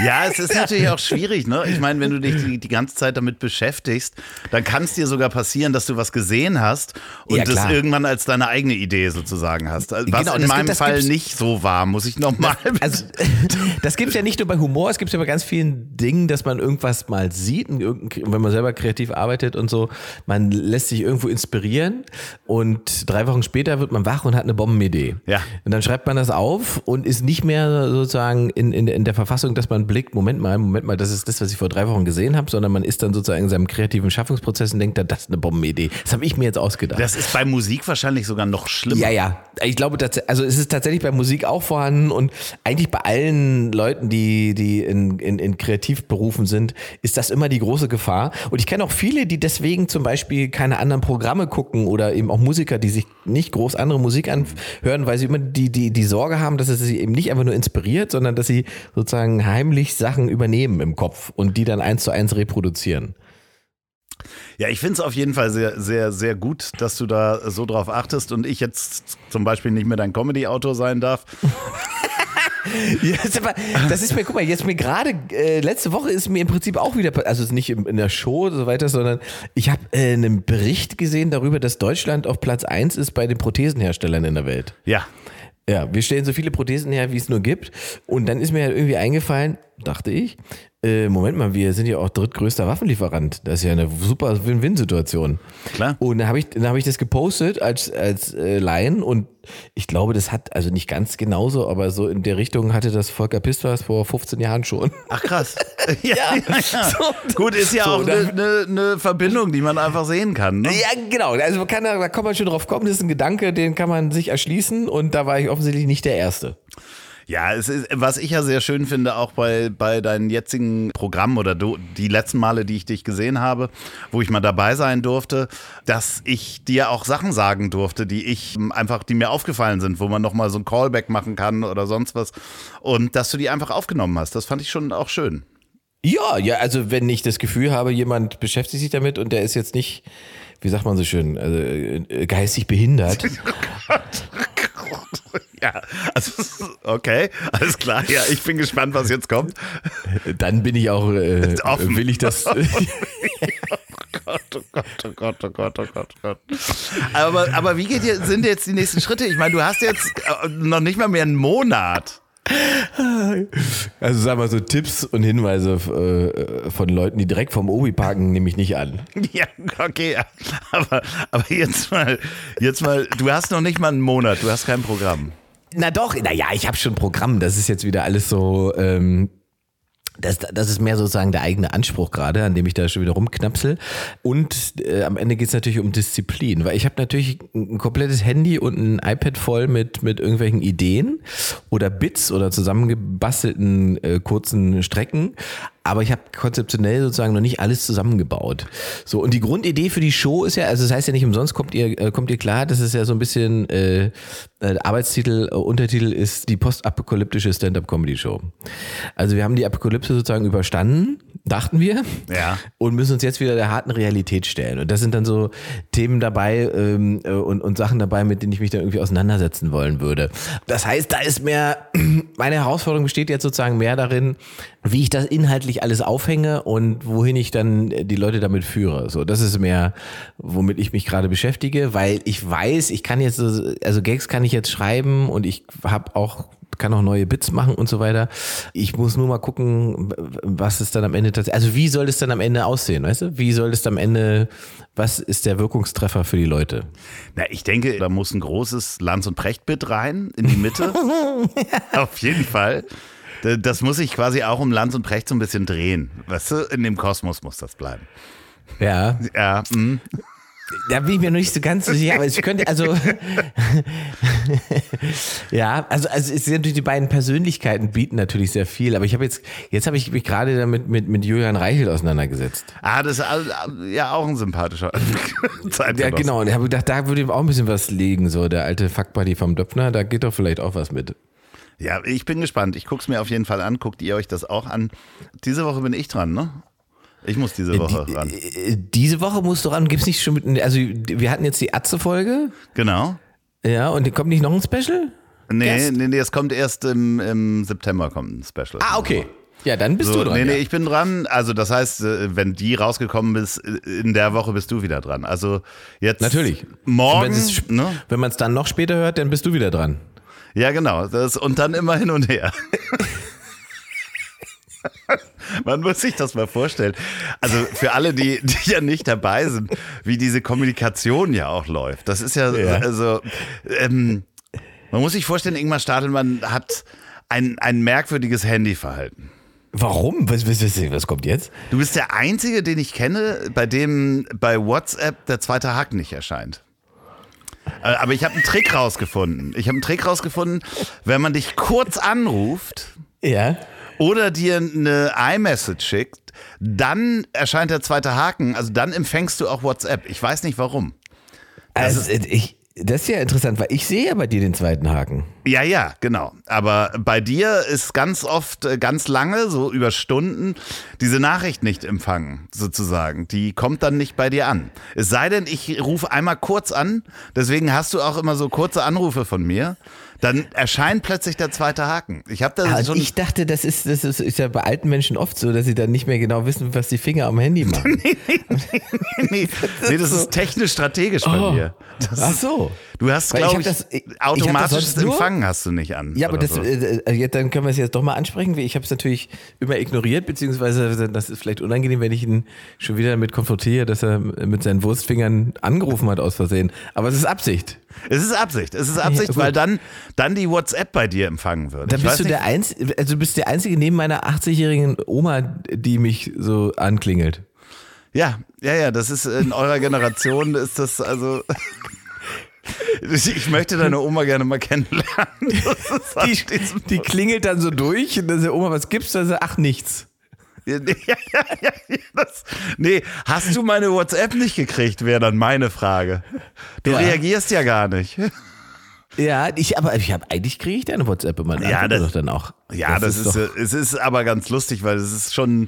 Ja, es ist natürlich auch schwierig, ne? Ich meine, wenn du dich die, die ganze Zeit damit beschäftigst, dann kann es dir sogar passieren, dass du was gesehen hast und ja, das irgendwann als deine eigene Idee sozusagen hast. Was genau, in meinem gibt, Fall nicht so war, muss ich nochmal. Also, das gibt es ja nicht nur bei Humor, es gibt ja bei ganz vielen Dingen, dass man irgendwas mal sieht, wenn man selber kreativ arbeitet und so, man lässt sich irgendwo inspirieren und drei Wochen später wird man wach und hat eine Bombenidee. Ja. Und dann schreibt man das auf und ist nicht mehr sozusagen in, in, in der Verfassung, dass man blickt, Moment mal, Moment mal, das ist das, was ich vor drei Wochen gesehen habe, sondern man ist dann sozusagen in seinem kreativen Schaffungsprozess und denkt, das ist eine Bombenidee. Das habe ich mir jetzt ausgedacht. Das ist bei Musik wahrscheinlich sogar noch schlimmer. Ja, ja. Ich glaube, also es ist tatsächlich bei Musik auch vorhanden und eigentlich bei allen Leuten, die, die in, in, in Kreativberufen sind, ist das immer die große Gefahr. Und ich kenne auch viele, die deswegen zum Beispiel keine anderen Programme gucken oder eben auch Musiker, die sich nicht groß andere Musik anhören, weil sie immer die, die, die Sorge haben, dass es sie eben nicht einfach nur inspiriert, sondern dass sie sozusagen heimlich Sachen übernehmen im Kopf und die dann eins zu eins reproduzieren. Ja, ich finde es auf jeden Fall sehr, sehr, sehr gut, dass du da so drauf achtest und ich jetzt zum Beispiel nicht mehr dein Comedy-Autor sein darf. das ist mir, guck mal, jetzt mir gerade, äh, letzte Woche ist mir im Prinzip auch wieder, also nicht in, in der Show und so weiter, sondern ich habe äh, einen Bericht gesehen darüber, dass Deutschland auf Platz 1 ist bei den Prothesenherstellern in der Welt. Ja. Ja, wir stellen so viele Prothesen her, wie es nur gibt. Und dann ist mir halt irgendwie eingefallen, dachte ich, äh, Moment mal, wir sind ja auch drittgrößter Waffenlieferant. Das ist ja eine super Win-Win-Situation. Klar. Und dann habe ich, dann hab ich das gepostet als, als äh, Laien und ich glaube, das hat, also nicht ganz genauso, aber so in der Richtung hatte das Volker Pistas vor 15 Jahren schon. Ach krass. ja, ja, ja. So, Gut, ist ja so, auch eine ne, ne Verbindung, die man einfach sehen kann. Ne? Ja, genau. Also kann, da kann man schon drauf kommen. Das ist ein Gedanke, den kann man sich erschließen und da war ich offensichtlich nicht der Erste. Ja, es ist, was ich ja sehr schön finde, auch bei, bei deinen jetzigen Programmen oder du, die letzten Male, die ich dich gesehen habe, wo ich mal dabei sein durfte, dass ich dir auch Sachen sagen durfte, die ich einfach, die mir aufgefallen sind, wo man nochmal so ein Callback machen kann oder sonst was. Und dass du die einfach aufgenommen hast. Das fand ich schon auch schön. Ja, ja, also wenn ich das Gefühl habe, jemand beschäftigt sich damit und der ist jetzt nicht, wie sagt man so schön, also geistig behindert. Oh Gott. Ja, also okay, alles klar. Ja, ich bin gespannt, was jetzt kommt. Dann bin ich auch, äh, will ich das. oh Gott, oh Gott, oh Gott, oh Gott, oh Gott, oh Gott. Aber, aber wie geht, sind jetzt die nächsten Schritte? Ich meine, du hast jetzt äh, noch nicht mal mehr einen Monat. Also sag mal so Tipps und Hinweise äh, von Leuten, die direkt vom Obi parken, nehme ich nicht an. Ja, okay, aber, aber jetzt mal, jetzt mal, du hast noch nicht mal einen Monat, du hast kein Programm. Na doch, naja, ich habe schon Programm. Das ist jetzt wieder alles so. Ähm, das, das ist mehr sozusagen der eigene Anspruch gerade, an dem ich da schon wieder rumknapsel. Und äh, am Ende geht es natürlich um Disziplin, weil ich habe natürlich ein komplettes Handy und ein iPad voll mit, mit irgendwelchen Ideen oder Bits oder zusammengebastelten äh, kurzen Strecken aber ich habe konzeptionell sozusagen noch nicht alles zusammengebaut. So, und die Grundidee für die Show ist ja, also das heißt ja nicht umsonst, kommt ihr, äh, kommt ihr klar, das ist ja so ein bisschen, äh, äh, Arbeitstitel, äh, Untertitel ist die postapokalyptische Stand-Up-Comedy-Show. Also wir haben die Apokalypse sozusagen überstanden, dachten wir, ja. und müssen uns jetzt wieder der harten Realität stellen. Und das sind dann so Themen dabei ähm, äh, und, und Sachen dabei, mit denen ich mich dann irgendwie auseinandersetzen wollen würde. Das heißt, da ist mehr, meine Herausforderung besteht jetzt sozusagen mehr darin, wie ich das inhaltlich alles aufhänge und wohin ich dann die Leute damit führe. So, das ist mehr, womit ich mich gerade beschäftige, weil ich weiß, ich kann jetzt, also Gags kann ich jetzt schreiben und ich habe auch kann auch neue Bits machen und so weiter. Ich muss nur mal gucken, was es dann am Ende tatsächlich, also wie soll es dann am Ende aussehen, weißt du? Wie soll es am Ende, was ist der Wirkungstreffer für die Leute? Na, ich denke, da muss ein großes Lanz- und Precht-Bit rein, in die Mitte. Auf jeden Fall. Das muss ich quasi auch um Lanz und Precht so ein bisschen drehen. Weißt du, in dem Kosmos muss das bleiben. Ja. Ja. Mh. Da bin ich mir noch nicht so ganz sicher, aber ich könnte, also, ja, also, also es sind natürlich die beiden Persönlichkeiten bieten natürlich sehr viel, aber ich habe jetzt, jetzt habe ich mich gerade damit mit, mit Julian Reichel auseinandergesetzt. Ah, das ist ja auch ein sympathischer Ja, genau, und ich habe gedacht, da würde ihm auch ein bisschen was liegen, so der alte Fuckbuddy vom Döpfner, da geht doch vielleicht auch was mit. Ja, ich bin gespannt. Ich gucke es mir auf jeden Fall an. Guckt ihr euch das auch an? Diese Woche bin ich dran, ne? Ich muss diese äh, Woche die, ran. Äh, diese Woche musst du ran. Gibt's nicht schon mit, also wir hatten jetzt die Atze-Folge. Genau. Ja, und kommt nicht noch ein Special? Nee, nee, nee, es kommt erst im, im September kommt ein Special. Ah, okay. Ja, dann bist so, du dran. Nee, nee, ja. ich bin dran. Also das heißt, äh, wenn die rausgekommen ist, in der Woche bist du wieder dran. Also jetzt Natürlich. Morgen. Wenn man es ne? dann noch später hört, dann bist du wieder dran. Ja, genau. Das, und dann immer hin und her. Man muss sich das mal vorstellen. Also für alle, die, die ja nicht dabei sind, wie diese Kommunikation ja auch läuft. Das ist ja, ja. also, ähm, man muss sich vorstellen, Ingmar Stadelmann hat ein, ein merkwürdiges Handyverhalten. Warum? Was, was, was, was, kommt jetzt? Du bist der Einzige, den ich kenne, bei dem bei WhatsApp der zweite Hack nicht erscheint. Äh, aber ich habe einen Trick rausgefunden. Ich habe einen Trick rausgefunden, wenn man dich kurz anruft ja. oder dir eine iMessage schickt, dann erscheint der zweite Haken. Also dann empfängst du auch WhatsApp. Ich weiß nicht warum. Das also ich, das ist ja interessant, weil ich sehe ja bei dir den zweiten Haken. Ja, ja, genau. Aber bei dir ist ganz oft, äh, ganz lange, so über Stunden, diese Nachricht nicht empfangen, sozusagen. Die kommt dann nicht bei dir an. Es sei denn, ich rufe einmal kurz an. Deswegen hast du auch immer so kurze Anrufe von mir dann erscheint plötzlich der zweite Haken. Ich habe da also ich dachte, das ist, das ist, ist, ja bei alten Menschen oft so, dass sie dann nicht mehr genau wissen, was die Finger am Handy machen. nee, nee, nee, nee, das ist technisch strategisch bei oh. mir. Das Ach so. Du hast, ich glaube ich, das- ich- ich automatisches nur- Empfangen hast du nicht an. Ja, aber das, so. äh, äh, dann können wir es jetzt doch mal ansprechen. Ich habe es natürlich immer ignoriert, beziehungsweise das ist vielleicht unangenehm, wenn ich ihn schon wieder damit konfrontiere, dass er mit seinen Wurstfingern angerufen hat aus Versehen. Aber es ist Absicht. Es ist Absicht. Es ist Absicht, gut. weil dann, dann die WhatsApp bei dir empfangen wird. Dann bist du der Einzige, also du bist der Einzige neben meiner 80-jährigen Oma, die mich so anklingelt. Ja, ja, ja, das ist in eurer Generation ist das also. Ich möchte deine Oma gerne mal kennenlernen. Die, die klingelt dann so durch und dann sagt Oma, was gibt's? Dann sagt, ach nichts. Ja, ja, ja, das, nee, hast du meine WhatsApp nicht gekriegt, wäre dann meine Frage. Du reagierst ja gar nicht. Ja, ich, aber ich habe eigentlich kriege ich deine WhatsApp immer. Ja, das das- doch dann auch. Ja, das, ist, doch, äh, es ist aber ganz lustig, weil es ist schon,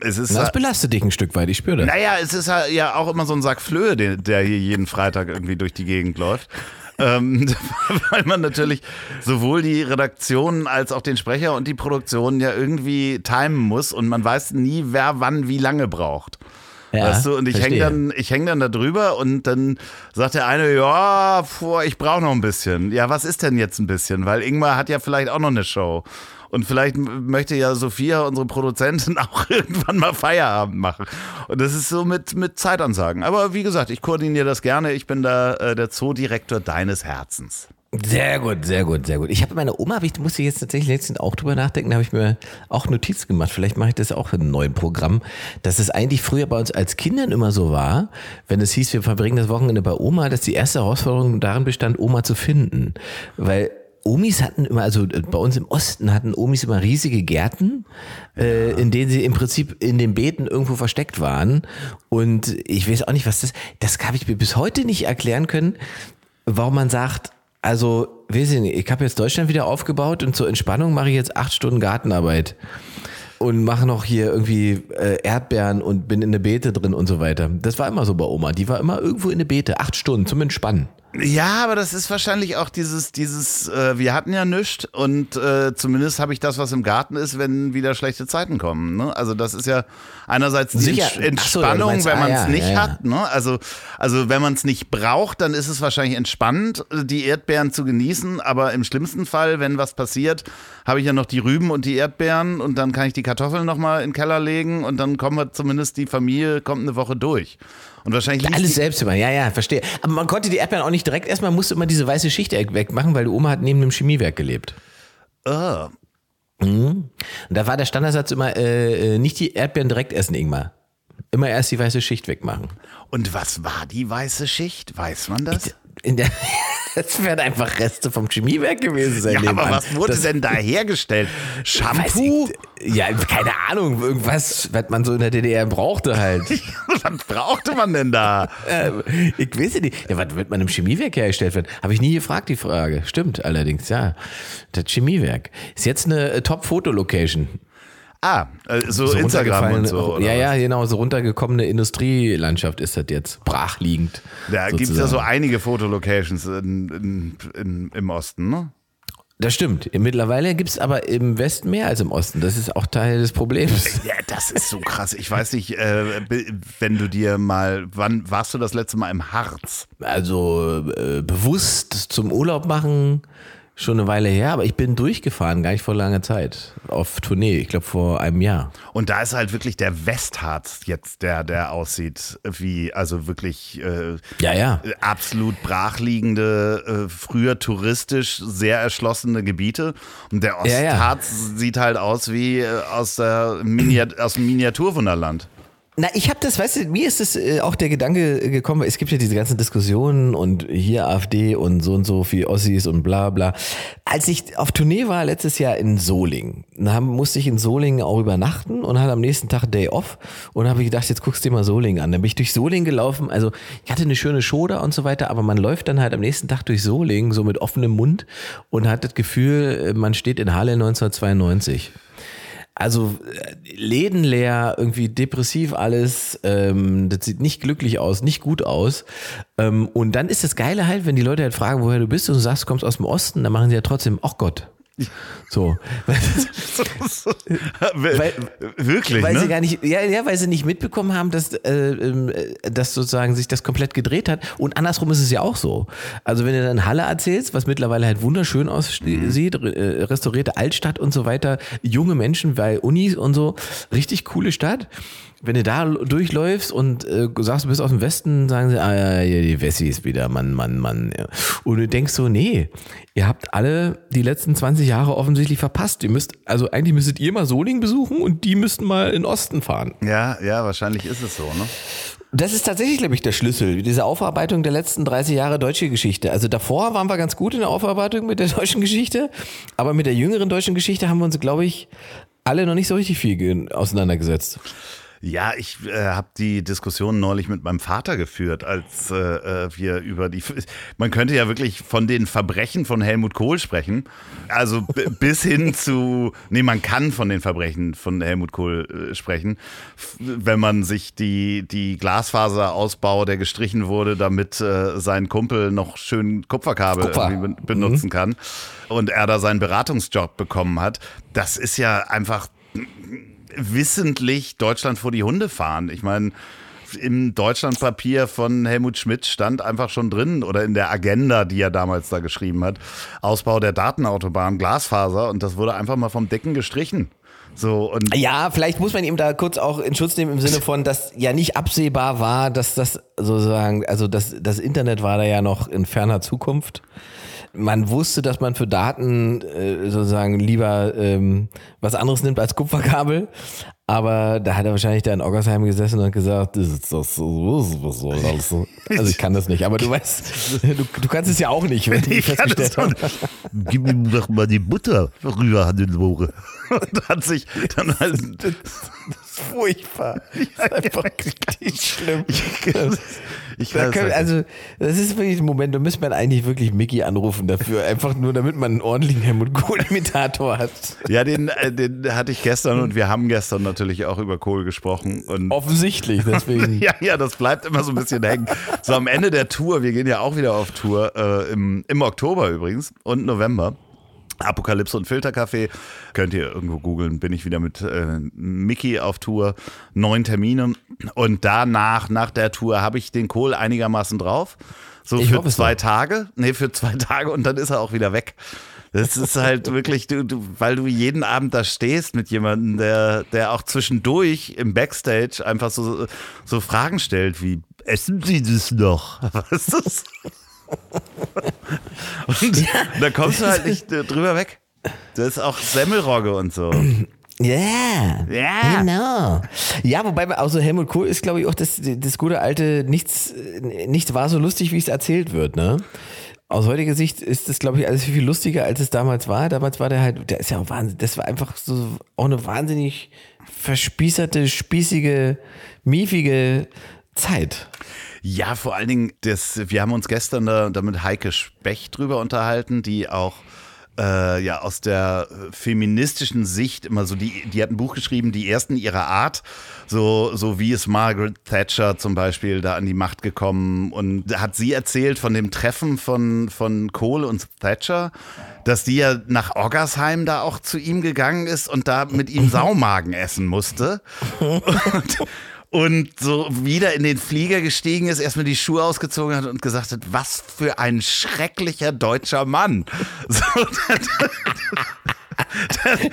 es ist, das belastet dich ein Stück weit, ich spüre das. naja, es ist ja auch immer so ein Sack Flöhe, der, der hier jeden Freitag irgendwie durch die Gegend läuft. ähm, weil man natürlich sowohl die Redaktion als auch den Sprecher und die Produktion ja irgendwie timen muss und man weiß nie, wer wann wie lange braucht. Ja, weißt du, und ich hänge dann, ich häng dann da drüber und dann sagt der eine, ja, puh, ich brauche noch ein bisschen. Ja, was ist denn jetzt ein bisschen? Weil Ingmar hat ja vielleicht auch noch eine Show. Und vielleicht möchte ja Sophia, unsere Produzentin, auch irgendwann mal Feierabend machen. Und das ist so mit, mit Zeitansagen. Aber wie gesagt, ich koordiniere das gerne. Ich bin da äh, der Zoodirektor deines Herzens. Sehr gut, sehr gut, sehr gut. Ich habe meine Oma, ich musste jetzt tatsächlich letztens auch drüber nachdenken, da habe ich mir auch Notiz gemacht. Vielleicht mache ich das auch in einem neuen Programm, dass es eigentlich früher bei uns als Kindern immer so war, wenn es hieß, wir verbringen das Wochenende bei Oma, dass die erste Herausforderung darin bestand, Oma zu finden. Weil Omis hatten immer, also äh, bei uns im Osten hatten Omis immer riesige Gärten, äh, in denen sie im Prinzip in den Beeten irgendwo versteckt waren. Und ich weiß auch nicht, was das, das habe ich mir bis heute nicht erklären können, warum man sagt, also, weiß ich nicht, ich habe jetzt Deutschland wieder aufgebaut und zur Entspannung mache ich jetzt acht Stunden Gartenarbeit und mache noch hier irgendwie äh, Erdbeeren und bin in der Beete drin und so weiter. Das war immer so bei Oma. Die war immer irgendwo in der Beete, acht Stunden zum Entspannen. Ja, aber das ist wahrscheinlich auch dieses, dieses, äh, wir hatten ja nichts und äh, zumindest habe ich das, was im Garten ist, wenn wieder schlechte Zeiten kommen. Ne? Also das ist ja einerseits die Sicher. So, Entspannung, meinst, wenn ah, man es ja, nicht ja, ja. hat. Ne? Also, also wenn man es nicht braucht, dann ist es wahrscheinlich entspannend, die Erdbeeren zu genießen. Aber im schlimmsten Fall, wenn was passiert, habe ich ja noch die Rüben und die Erdbeeren und dann kann ich die Kartoffeln nochmal in den Keller legen und dann kommen wir zumindest, die Familie kommt eine Woche durch. Und wahrscheinlich Alles selbst immer, ja, ja, verstehe. Aber man konnte die Erdbeeren auch nicht direkt erstmal, musste immer diese weiße Schicht wegmachen, weil die Oma hat neben einem Chemiewerk gelebt. Ah. Und da war der Standardsatz immer, äh, äh, nicht die Erdbeeren direkt essen, Ingmar. Immer erst die weiße Schicht wegmachen. Und was war die weiße Schicht? Weiß man das? In der, das werden einfach Reste vom Chemiewerk gewesen sein. Ja, aber was wurde das, denn da hergestellt? Shampoo? ich, ja, keine Ahnung, irgendwas, was man so in der DDR brauchte halt. was brauchte man denn da? Äh, ich weiß ja nicht. Ja, was wird man im Chemiewerk hergestellt werden? Habe ich nie gefragt, die Frage. Stimmt allerdings, ja. Das Chemiewerk. Ist jetzt eine äh, Top-Foto-Location. Ah, äh, so, So Instagram und so. Oder ja, ja, genau. So runtergekommene Industrielandschaft ist das jetzt. Brachliegend. Da gibt es ja so einige Fotolocations in, in, in, im Osten, ne? Das stimmt. Mittlerweile gibt es aber im Westen mehr als im Osten. Das ist auch Teil des Problems. Ja, das ist so krass. Ich weiß nicht, äh, wenn du dir mal, wann warst du das letzte Mal im Harz? Also äh, bewusst zum Urlaub machen, schon eine Weile her, aber ich bin durchgefahren, gar nicht vor langer Zeit. Auf Tournee, ich glaube vor einem Jahr. Und da ist halt wirklich der Westharz jetzt, der, der aussieht wie, also wirklich äh, Ja, ja. absolut brachliegende, äh, früher touristisch sehr erschlossene Gebiete. Und der Ja, ja. Ostharz sieht halt aus wie äh, aus, der Miniat aus dem Miniaturwunderland. Na, ich habe das, weißt du, mir ist es äh, auch der Gedanke gekommen, es gibt ja diese ganzen Diskussionen und hier AfD und so und so viel Ossis und bla bla. Als ich auf Tournee war letztes Jahr in Solingen, haben, musste ich in Solingen auch übernachten und hatte am nächsten Tag Day off und habe gedacht, jetzt guckst du dir mal Solingen an. Dann bin ich durch Solingen gelaufen, also ich hatte eine schöne Show da und so weiter, aber man läuft dann halt am nächsten Tag durch Solingen so mit offenem Mund und hat das Gefühl, man steht in Halle 1992. Also Läden leer, irgendwie depressiv alles, ähm, das sieht nicht glücklich aus, nicht gut aus. Ähm, und dann ist das Geile halt, wenn die Leute halt fragen, woher du bist und du sagst, du kommst aus dem Osten, dann machen sie ja trotzdem, ach Gott. So. weil, Wirklich, weil ne? sie gar nicht, ja, ja, weil sie nicht mitbekommen haben, dass, äh, ähm, äh, dass sozusagen sich das komplett gedreht hat. Und andersrum ist es ja auch so. Also wenn du dann Halle erzählst, was mittlerweile halt wunderschön aussieht, äh, restaurierte Altstadt und so weiter, junge Menschen bei Unis und so, richtig coole Stadt wenn du da durchläufst und äh, sagst, du bist aus dem Westen, sagen sie, ah ja, ja die Wessis wieder, Mann, Mann, Mann. Ja. Und du denkst so, nee, ihr habt alle die letzten 20 Jahre offensichtlich verpasst. Ihr müsst, also eigentlich müsstet ihr mal Soling besuchen und die müssten mal in Osten fahren. Ja, ja, wahrscheinlich ist es so, ne? Das ist tatsächlich, glaube ich, der Schlüssel, diese Aufarbeitung der letzten 30 Jahre deutsche Geschichte. Also davor waren wir ganz gut in der Aufarbeitung mit der deutschen Geschichte, aber mit der jüngeren deutschen Geschichte haben wir uns, glaube ich, alle noch nicht so richtig viel auseinandergesetzt. Ja, ich äh, habe die Diskussion neulich mit meinem Vater geführt, als äh, äh wir über die. Man könnte ja wirklich von den Verbrechen von Helmut Kohl sprechen. Also bis hin zu. Nee, man kann von den Verbrechen von Helmut Kohl äh, sprechen, wenn man sich die, die Glasfaserausbau, der gestrichen wurde, damit äh, sein Kumpel noch schön Kupferkabel Kupfer. be benutzen mhm. kann und er da seinen Beratungsjob bekommen hat. Das ist ja einfach wissentlich Deutschland vor die Hunde fahren. Ich meine, im Deutschlandpapier von Helmut Schmidt stand einfach schon drin oder in der Agenda, die er damals da geschrieben hat, Ausbau der Datenautobahn, Glasfaser und das wurde einfach mal vom Decken gestrichen. So, und ja, vielleicht muss man ihm da kurz auch in Schutz nehmen im Sinne von, dass ja nicht absehbar war, dass das sozusagen, also das, das Internet war da ja noch in ferner Zukunft man wusste, dass man für Daten äh, sozusagen lieber ähm, was anderes nimmt als Kupferkabel. Aber da hat er wahrscheinlich da in Oggersheim gesessen und gesagt, das ist das so, was soll das so? Also ich kann das nicht, aber du weißt, du, du kannst es ja auch nicht, wenn ich festgestellt habe. Gib ihm doch mal die Butter rüber an den Woche. Und hat sich dann halt. Das, ist furchtbar. Das ist einfach richtig schlimm. Ich da können, also, das ist wirklich ein Moment, da müsste man eigentlich wirklich Mickey anrufen dafür. Einfach nur, damit man einen ordentlichen Helmut Kohl-Imitator hat. Ja, den, äh, den hatte ich gestern und wir haben gestern natürlich auch über Kohl gesprochen. Und Offensichtlich, deswegen. ja, ja, das bleibt immer so ein bisschen hängen. So am Ende der Tour, wir gehen ja auch wieder auf Tour, äh, im, im Oktober übrigens und November. Apokalypse und Filterkaffee. Könnt ihr irgendwo googeln, bin ich wieder mit äh, Mickey auf Tour. Neun Termine. Und danach, nach der Tour, habe ich den Kohl einigermaßen drauf. So ich für zwei Tage. Nee, für zwei Tage und dann ist er auch wieder weg. Das ist halt wirklich, du, du, weil du jeden Abend da stehst mit jemandem, der, der auch zwischendurch im Backstage einfach so, so Fragen stellt wie, essen Sie das noch? Was ist das? und ja. da kommst du halt nicht drüber weg. Das ist auch Semmelrogge und so. Ja, yeah, yeah. genau. Ja, wobei, also Helmut Kohl ist, glaube ich, auch das, das gute alte, nichts, nichts war so lustig, wie es erzählt wird, ne? Aus heutiger Sicht ist das, glaube ich, alles viel, viel lustiger, als es damals war. Damals war der halt, der ist ja auch wahnsinnig, das war einfach so auch eine wahnsinnig verspießerte, spießige, miefige Zeit. Ja, vor allen Dingen, das, wir haben uns gestern da, da mit Heike Specht drüber unterhalten, die auch äh, ja aus der feministischen Sicht immer so, die, die hat ein Buch geschrieben, die ersten ihrer Art, so, so wie ist Margaret Thatcher zum Beispiel da an die Macht gekommen und hat sie erzählt von dem Treffen von, von Kohl und Thatcher, dass die ja nach Oggersheim da auch zu ihm gegangen ist und da mit ihm Saumagen essen musste. Und, und so wieder in den Flieger gestiegen ist, erstmal die Schuhe ausgezogen hat und gesagt hat, was für ein schrecklicher deutscher Mann. So,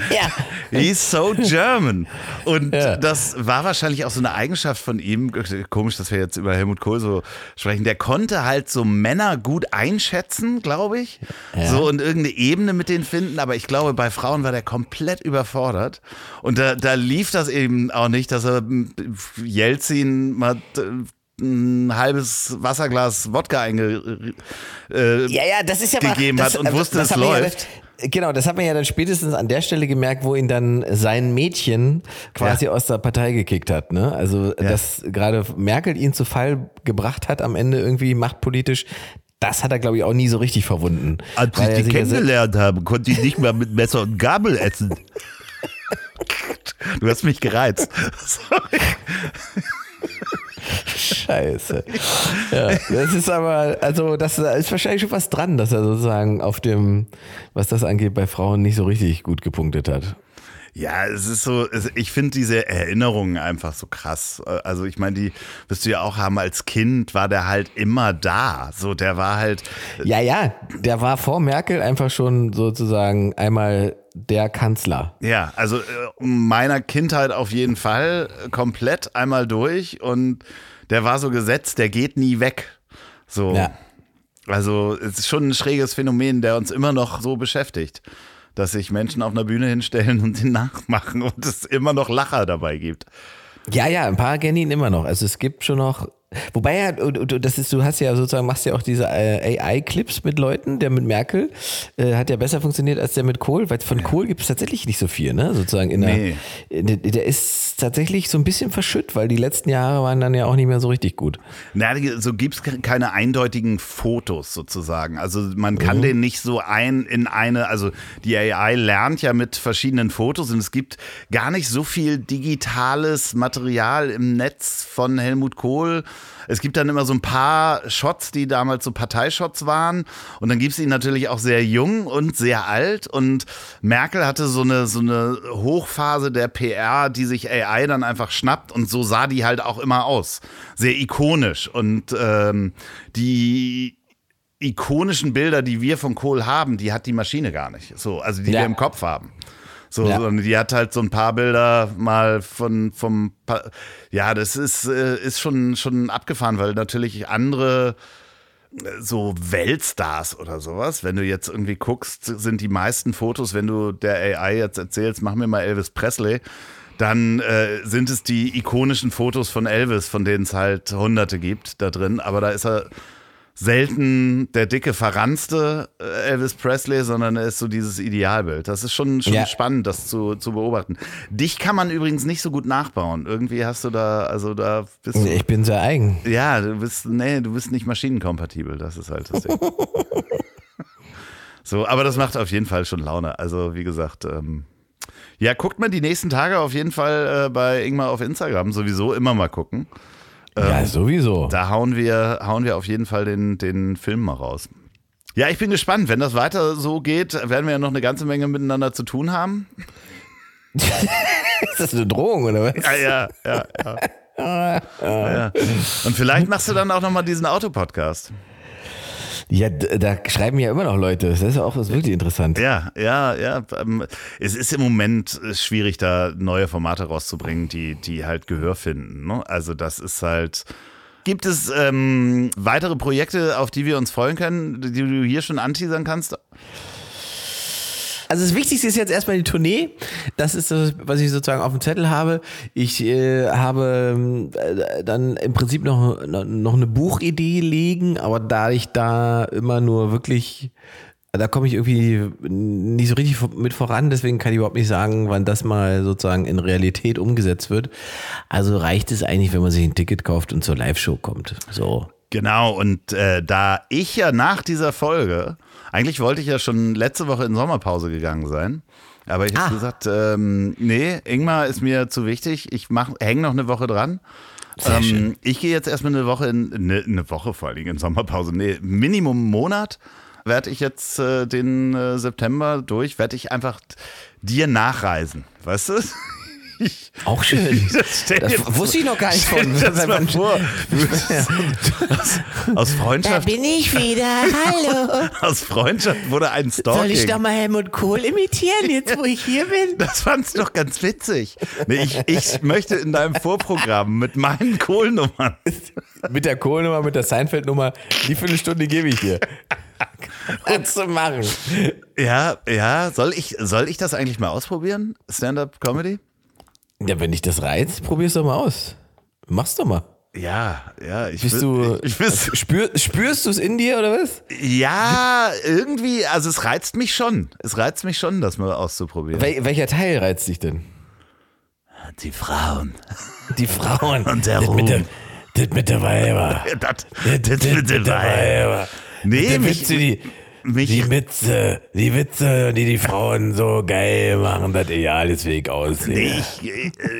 ja. He's so German. Und ja. das war wahrscheinlich auch so eine Eigenschaft von ihm. Komisch, dass wir jetzt über Helmut Kohl so sprechen. Der konnte halt so Männer gut einschätzen, glaube ich. Ja. So und irgendeine Ebene mit denen finden. Aber ich glaube, bei Frauen war der komplett überfordert. Und da, da lief das eben auch nicht, dass er Jelzin mal ein halbes Wasserglas Wodka einge, äh, ja, ja, das ist ja gegeben mal, das, hat und wusste, es läuft. Genau, das hat man ja dann spätestens an der Stelle gemerkt, wo ihn dann sein Mädchen quasi ja. aus der Partei gekickt hat. Ne? Also, ja. dass gerade Merkel ihn zu Fall gebracht hat am Ende irgendwie machtpolitisch, das hat er, glaube ich, auch nie so richtig verwunden. Als ich die kennengelernt habe, konnte ich nicht mehr mit Messer und Gabel essen. du hast mich gereizt. Sorry. Scheiße. Ja, das ist aber, also das ist wahrscheinlich schon was dran, dass er sozusagen auf dem, was das angeht, bei Frauen nicht so richtig gut gepunktet hat. Ja, es ist so, ich finde diese Erinnerungen einfach so krass. Also ich meine, die wirst du ja auch haben, als Kind war der halt immer da. So, der war halt. Ja, ja, der war vor Merkel einfach schon sozusagen einmal der Kanzler. Ja, also äh, meiner Kindheit auf jeden Fall komplett einmal durch und der war so gesetzt, der geht nie weg. So. Ja. Also es ist schon ein schräges Phänomen, der uns immer noch so beschäftigt dass sich Menschen auf einer Bühne hinstellen und ihn nachmachen und es immer noch Lacher dabei gibt. Ja, ja, ein paar kennen ihn immer noch. Also es gibt schon noch Wobei ja, das ist, du hast ja sozusagen, machst ja auch diese äh, AI-Clips mit Leuten, der mit Merkel äh, hat ja besser funktioniert als der mit Kohl, weil von. Kohl gibt es tatsächlich nicht so viel, ne? Sozusagen in nee. der, der ist tatsächlich so ein bisschen verschütt, weil die letzten Jahre waren dann ja auch nicht mehr so richtig gut. Na, so gibt es keine eindeutigen Fotos sozusagen. Also man kann mhm. den nicht so ein in eine, also die AI lernt ja mit verschiedenen Fotos und es gibt gar nicht so viel digitales Material im Netz von Helmut Kohl es gibt dann immer so ein paar Shots, die damals so Parteishots waren. Und dann gibt es ihn natürlich auch sehr jung und sehr alt. Und Merkel hatte so eine, so eine Hochphase der PR, die sich AI dann einfach schnappt. Und so sah die halt auch immer aus. Sehr ikonisch. Und ähm, die ikonischen Bilder, die wir von Kohl haben, die hat die Maschine gar nicht. So, also die ja. wir im Kopf haben. So, ja. sondern die hat halt so ein paar Bilder mal von vom pa ja, das ist äh, ist schon schon abgefahren, weil natürlich andere äh, so Weltstars oder sowas, wenn du jetzt irgendwie guckst, sind die meisten Fotos, wenn du der AI jetzt erzählst, mach mir mal Elvis Presley, dann äh, sind es die ikonischen Fotos von Elvis, von denen es halt hunderte gibt da drin, aber da ist er selten der dicke, verranzte äh, Elvis Presley, sondern er ist so dieses Idealbild. Das ist schon, schon ja. spannend, das zu, zu beobachten. Dich kann man übrigens nicht so gut nachbauen. Irgendwie hast du da, also da bist du. Ich bin sehr eigen. Ja, du bist, nee, du bist nicht maschinenkompatibel. Das ist halt das Ding. so, aber das macht auf jeden Fall schon Laune. Also, wie gesagt, ähm, ja, guckt man die nächsten Tage auf jeden Fall äh, bei Ingmar auf Instagram sowieso immer mal gucken. Ja, ähm, sowieso. Da hauen wir, hauen wir auf jeden Fall den, den Film mal raus. Ja, ich bin gespannt. Wenn das weiter so geht, werden wir ja noch eine ganze Menge miteinander zu tun haben. ist das eine Drohung oder was? Ja, ja, ja. ja. ja. Und vielleicht machst du dann auch nochmal diesen Autopodcast. Ja, da schreiben ja immer noch Leute. Das ist auch das wirklich interessant. Ja, ja, ja. Ähm, es ist im Moment äh, schwierig, da neue Formate rauszubringen, die, die halt Gehör finden. Ne? Also das ist halt. Gibt es ähm, weitere Projekte, auf die wir uns freuen können, die du hier schon anteasern kannst? Also das Wichtigste ist jetzt erstmal die Tournee. Das ist das, was ich sozusagen auf dem Zettel habe. Ich äh, habe äh, dann im Prinzip noch, noch eine Buchidee liegen, aber da ich da immer nur wirklich da komme ich irgendwie nicht so richtig mit voran, deswegen kann ich überhaupt nicht sagen, wann das mal sozusagen in Realität umgesetzt wird. Also reicht es eigentlich, wenn man sich ein Ticket kauft und zur Live-Show kommt. So. Genau, und äh, da ich ja nach dieser Folge eigentlich wollte ich ja schon letzte Woche in Sommerpause gegangen sein. Aber ich habe ah. gesagt, ähm, nee, Ingmar ist mir zu wichtig. Ich hänge noch eine Woche dran. Ähm, ich gehe jetzt erstmal eine Woche in, eine, eine Woche vor allem in Sommerpause. Nee, Minimum einen Monat werde ich jetzt äh, den äh, September durch, werde ich einfach dir nachreisen. Weißt du? Ich, Auch schön. Das, das wusste ich noch gar nicht von. Das mal vor. aus, aus, Freundschaft. Da bin ich wieder. Hallo. Aus Freundschaft wurde ein Stalking. Soll ich doch mal Helmut Kohl imitieren, jetzt wo ich hier bin? Das fandst du doch ganz witzig. Nee, ich, ich möchte in deinem Vorprogramm mit meinen Kohlnummern. mit der Kohlnummer, mit der Seinfeld-Nummer, die Viertelstunde gebe ich dir. Kannst du machen. Ja, ja. Soll ich, soll ich das eigentlich mal ausprobieren? Stand-up-Comedy? Ja, wenn dich das reizt, probier's doch mal aus. Mach's doch mal. Ja, ja. Ich Bist du, ich, ich spür, spürst du es in dir oder was? Ja, irgendwie, also es reizt mich schon. Es reizt mich schon, das mal auszuprobieren. Wel welcher Teil reizt dich denn? Die Frauen. Die Frauen. Und der Ruhm. Das mit der Weiber. das, das, das mit der Weiber. Nee, mich, die, mich die Witze, die Witze, die die Frauen so geil machen, das egal ist Weg aus. Nee, ich,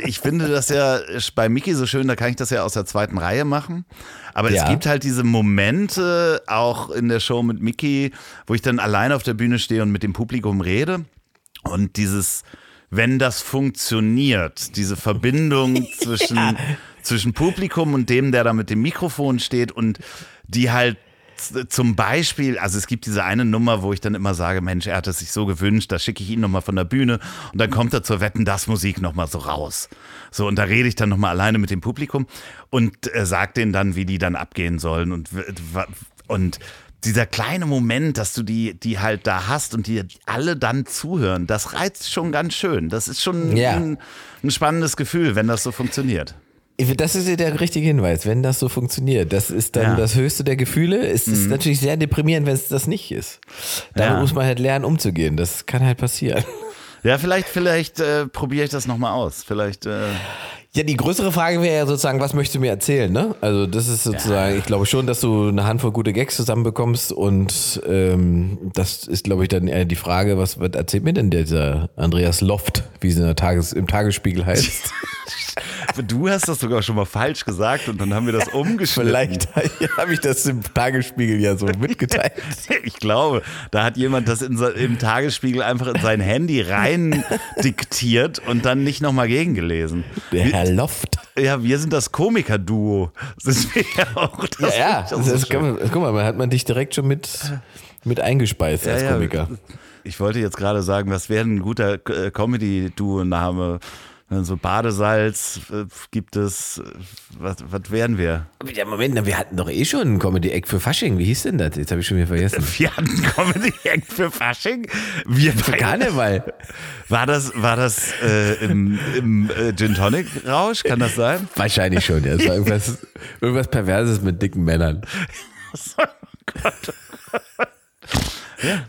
ich finde das ja bei Mickey so schön, da kann ich das ja aus der zweiten Reihe machen. Aber ja. es gibt halt diese Momente auch in der Show mit Mickey, wo ich dann alleine auf der Bühne stehe und mit dem Publikum rede. Und dieses wenn das funktioniert, diese Verbindung zwischen, ja. zwischen Publikum und dem, der da mit dem Mikrofon steht und die halt zum Beispiel, also es gibt diese eine Nummer, wo ich dann immer sage, Mensch, er hat es sich so gewünscht, da schicke ich ihn nochmal von der Bühne und dann kommt er zur Wetten, das Musik nochmal so raus. So, und da rede ich dann nochmal alleine mit dem Publikum und äh, sage denen dann, wie die dann abgehen sollen und, und dieser kleine Moment, dass du die, die halt da hast und die alle dann zuhören, das reizt schon ganz schön. Das ist schon ja. ein, ein spannendes Gefühl, wenn das so funktioniert. Das ist ja der richtige Hinweis, wenn das so funktioniert. Das ist dann ja. das höchste der Gefühle. Es mhm. ist natürlich sehr deprimierend, wenn es das nicht ist. Da ja. muss man halt lernen, umzugehen. Das kann halt passieren. Ja, vielleicht, vielleicht äh, probiere ich das nochmal aus. Vielleicht. Äh ja, die größere Frage wäre ja sozusagen, was möchtest du mir erzählen, ne? Also das ist sozusagen, ja. ich glaube schon, dass du eine Handvoll gute Gags zusammenbekommst und ähm, das ist, glaube ich, dann eher die Frage, was, was erzählt mir denn dieser Andreas Loft, wie es in der Tages, im Tagesspiegel heißt? Du hast das sogar schon mal falsch gesagt und dann haben wir das umgeschnitten. Vielleicht habe ich das im Tagesspiegel ja so mitgeteilt. Ich glaube, da hat jemand das in, im Tagesspiegel einfach in sein Handy rein diktiert und dann nicht nochmal gegengelesen. Der Herr Loft. Ja, wir sind das Komiker-Duo. Sind wir ja auch. Das ja, ja. Das so man, guck mal, man hat man dich direkt schon mit, mit eingespeist ja, als Komiker. Ja. Ich wollte jetzt gerade sagen, was wäre ein guter äh, Comedy-Duo-Name? So Badesalz äh, gibt es. Äh, was, was wären wir? Ja, Moment, wir hatten doch eh schon ein Comedy-Eck für Fasching. Wie hieß denn das? Jetzt habe ich schon wieder vergessen. Wir hatten ein Comedy-Eck für Fasching? Wir für Karneval. War das, war das äh, im, im äh, Gin Tonic Rausch? Kann das sein? Wahrscheinlich schon, ja. Es war irgendwas, irgendwas Perverses mit dicken Männern. oh Gott. Ja.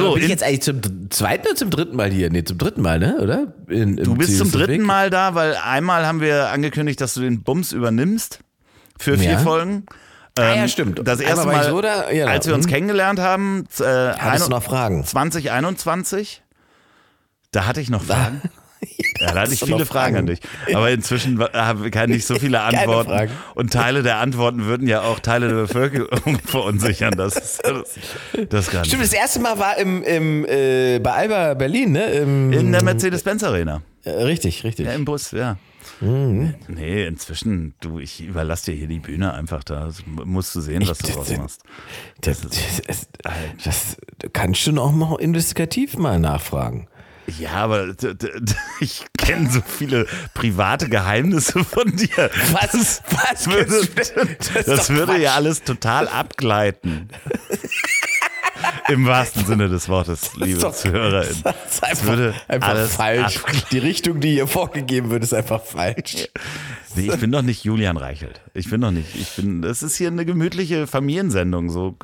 So, bin ich jetzt eigentlich zum zweiten oder zum dritten Mal hier? Nee, zum dritten Mal, ne? Oder? In, du bist zum dritten Mal da, weil einmal haben wir angekündigt, dass du den Bums übernimmst für vier ja. Folgen. Ähm, ah, ja, ähm, stimmt. Das erste Mal, so da, ja, als wir uns hm. kennengelernt haben, äh, Hattest du noch Fragen? 2021, da hatte ich noch Fragen. Ja, da hatte ich viele Fragen an dich. Aber inzwischen kann ich so viele Antworten. Und Teile der Antworten würden ja auch Teile der Bevölkerung verunsichern. Das ist, das, das gar Stimmt, das erste Mal war im, im, äh, bei Alba Berlin, ne? Im, In der Mercedes-Benz Arena. Äh, richtig, richtig. Ja, im Bus, ja. Mhm. Nee, inzwischen, du, ich überlasse dir hier die Bühne einfach da. Also, musst du sehen, was du draus machst. Das, das, das, das, kannst du noch mal investigativ mal nachfragen. Ja, aber ich kenne so viele private Geheimnisse von dir. Was? Was? Würde, das, das würde ja alles total abgleiten. Im wahrsten Sinne des Wortes, liebe ZuhörerInnen. Das ist einfach, würde einfach falsch. Abgleiten. Die Richtung, die hier vorgegeben wird, ist einfach falsch. Nee, ich bin doch nicht Julian Reichelt. Ich bin doch nicht. Ich bin, das ist hier eine gemütliche Familiensendung, so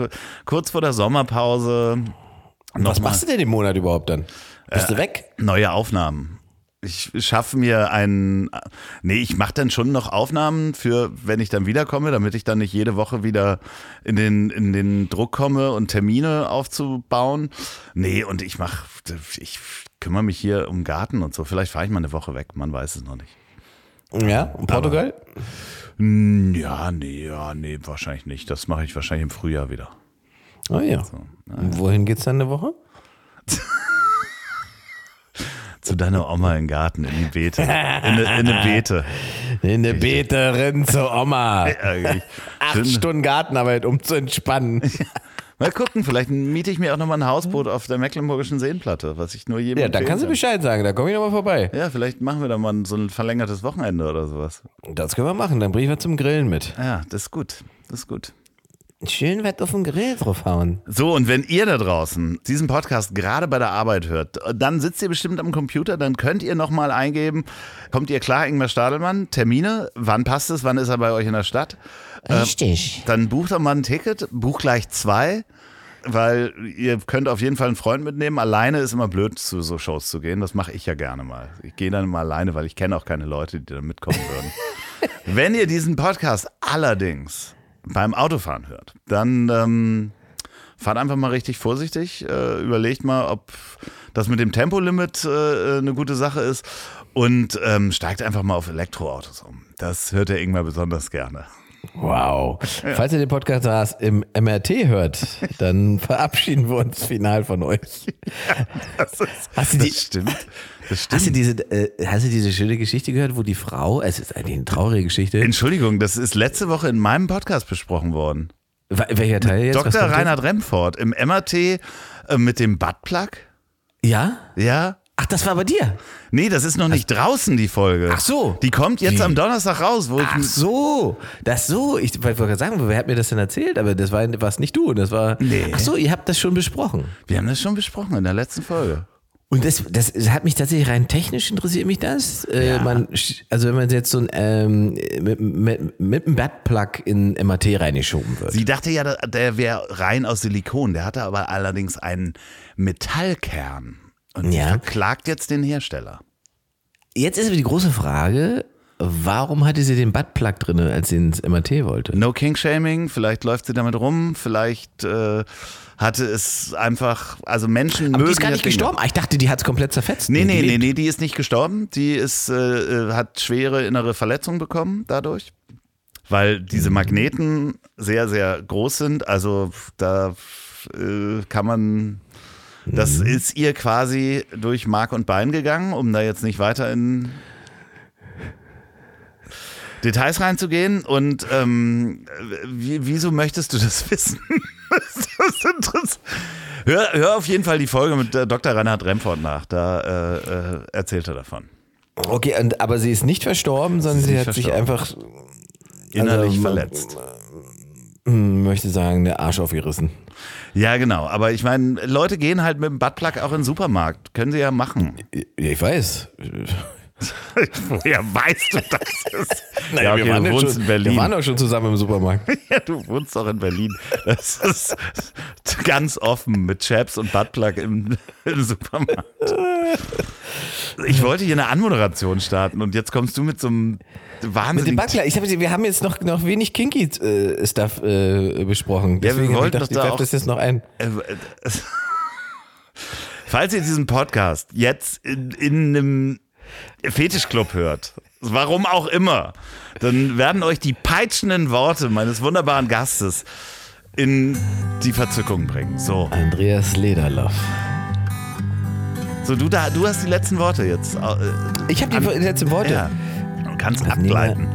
kurz vor der Sommerpause. Was machst du denn im Monat überhaupt dann? Bist äh, du weg? Neue Aufnahmen. Ich schaffe mir einen. Nee, ich mache dann schon noch Aufnahmen für, wenn ich dann wiederkomme, damit ich dann nicht jede Woche wieder in den, in den Druck komme und Termine aufzubauen. Nee, und ich mache. Ich kümmere mich hier um Garten und so. Vielleicht fahre ich mal eine Woche weg, man weiß es noch nicht. Ja, und Portugal? Aber, ja, nee, ja, nee, wahrscheinlich nicht. Das mache ich wahrscheinlich im Frühjahr wieder. Oh ja. So, ja. Wohin geht's dann eine Woche? Zu deiner Oma im Garten, in die Beete. In eine, in eine Beete. In eine Beete rennen zur Oma. Ja, Acht Stunden Gartenarbeit, um zu entspannen. Mal gucken, vielleicht miete ich mir auch nochmal ein Hausboot auf der Mecklenburgischen Seenplatte, was ich nur jedem. Ja, dann kannst du Bescheid sagen, da komme ich nochmal vorbei. Ja, vielleicht machen wir da mal so ein verlängertes Wochenende oder sowas. Das können wir machen, dann bringe ich was zum Grillen mit. Ja, das ist gut. Das ist gut. Schön weit auf den Grill draufhauen. So, und wenn ihr da draußen diesen Podcast gerade bei der Arbeit hört, dann sitzt ihr bestimmt am Computer, dann könnt ihr nochmal eingeben, kommt ihr klar, Ingmar Stadelmann, Termine, wann passt es, wann ist er bei euch in der Stadt? Richtig. Äh, dann bucht doch mal ein Ticket, bucht gleich zwei, weil ihr könnt auf jeden Fall einen Freund mitnehmen. Alleine ist immer blöd, zu so Shows zu gehen. Das mache ich ja gerne mal. Ich gehe dann mal alleine, weil ich kenne auch keine Leute, die da mitkommen würden. wenn ihr diesen Podcast allerdings beim Autofahren hört, dann ähm, fahrt einfach mal richtig vorsichtig. Äh, überlegt mal, ob das mit dem Tempolimit äh, eine gute Sache ist und ähm, steigt einfach mal auf Elektroautos um. Das hört er irgendwann besonders gerne. Wow. Falls ihr den Podcast im MRT hört, dann verabschieden wir uns final von euch. Das, ist, Hast du die- das stimmt. Hast du diese, äh, hast du diese schöne Geschichte gehört, wo die Frau, es ist eigentlich eine traurige Geschichte. Entschuldigung, das ist letzte Woche in meinem Podcast besprochen worden. Welcher Teil jetzt? Dr. Reinhard Remford im MRT äh, mit dem Buttplug. Ja? Ja. Ach, das war bei dir. Nee, das ist noch nicht draußen, die Folge. Ach so. Die kommt jetzt Wie? am Donnerstag raus, wo Ach ich. so, das so. Ich wollte gerade sagen, wer hat mir das denn erzählt? Aber das war war's nicht du. Das war. Nee. Ach so, ihr habt das schon besprochen. Wir haben das schon besprochen in der letzten Folge. Und das, das hat mich tatsächlich rein technisch interessiert mich das. Äh, man, sch- also wenn man jetzt so ein ähm, mit, mit, mit einem Buttplug in MAT reingeschoben wird. Sie dachte ja, der- der wäre rein aus Silikon. Der hatte aber allerdings einen Metallkern. Und Ja. verklagt jetzt den Hersteller. Jetzt ist aber die große Frage, warum hatte sie den Buttplug drin, als sie ins MAT wollte? No King-Shaming, vielleicht läuft sie damit rum, vielleicht äh, hatte es einfach, also Menschen Aber mögen die ist gar nicht gestorben. Ah, Ich dachte, die hat es komplett zerfetzt. Nee, nee, nee, nee, die ist nicht gestorben. Die ist, äh, äh, hat schwere innere Verletzungen bekommen dadurch, weil diese Magneten sehr, sehr groß sind. Also da äh, kann man, das ist ihr quasi durch Mark und Bein gegangen, um da jetzt nicht weiter in Details reinzugehen. Und ähm, wie, wieso möchtest du das wissen? Das ist interessant. Hör, hör auf jeden Fall die Folge mit äh, Dr. Reinhard Remford nach. Da äh, äh, erzählt er davon. Okay, und, aber sie ist nicht verstorben, sondern sie nicht hat sich verstorben. einfach, Innerlich Also, verletzt. hm, möchte sagen, der Arsch aufgerissen. Ja, genau. Aber ich meine, Leute gehen halt mit dem Buttplug auch in den Supermarkt. Können sie ja machen. Ja, ich weiß. Woher weißt du das? Ist? Naja, okay, wir, waren du ja wohnst schon, in wir Berlin. waren doch schon zusammen im Supermarkt. Ja, du wohnst doch in Berlin. Das ist ganz offen mit Chaps und Buttplug im, im Supermarkt. Ich wollte hier eine Anmoderation starten und jetzt kommst du mit so einem Mit dem wahnsinnigen Butler, ich hab, wir haben jetzt noch, noch wenig Kinky-Stuff äh, besprochen. Ja, wir Deswegen wollten ich gedacht, doch da ich werf auch- das jetzt noch ein. Äh, äh, Falls ihr diesen Podcast jetzt in, in einem Fetischclub hört, warum auch immer, dann werden euch die peitschenden Worte meines wunderbaren Gastes in die Verzückung bringen. So, Andreas Lederloff. so du, da, du hast die letzten Worte jetzt. äh, Ich habe die letzten Worte. Ja, du kannst Also ableiten.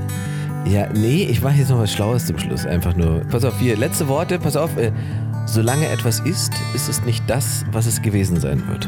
Ja, nee, ich mache jetzt noch was Schlaues zum Schluss. Einfach nur. Pass auf, hier, letzte Worte, pass auf. Äh, solange etwas ist, ist es nicht das, was es gewesen sein wird.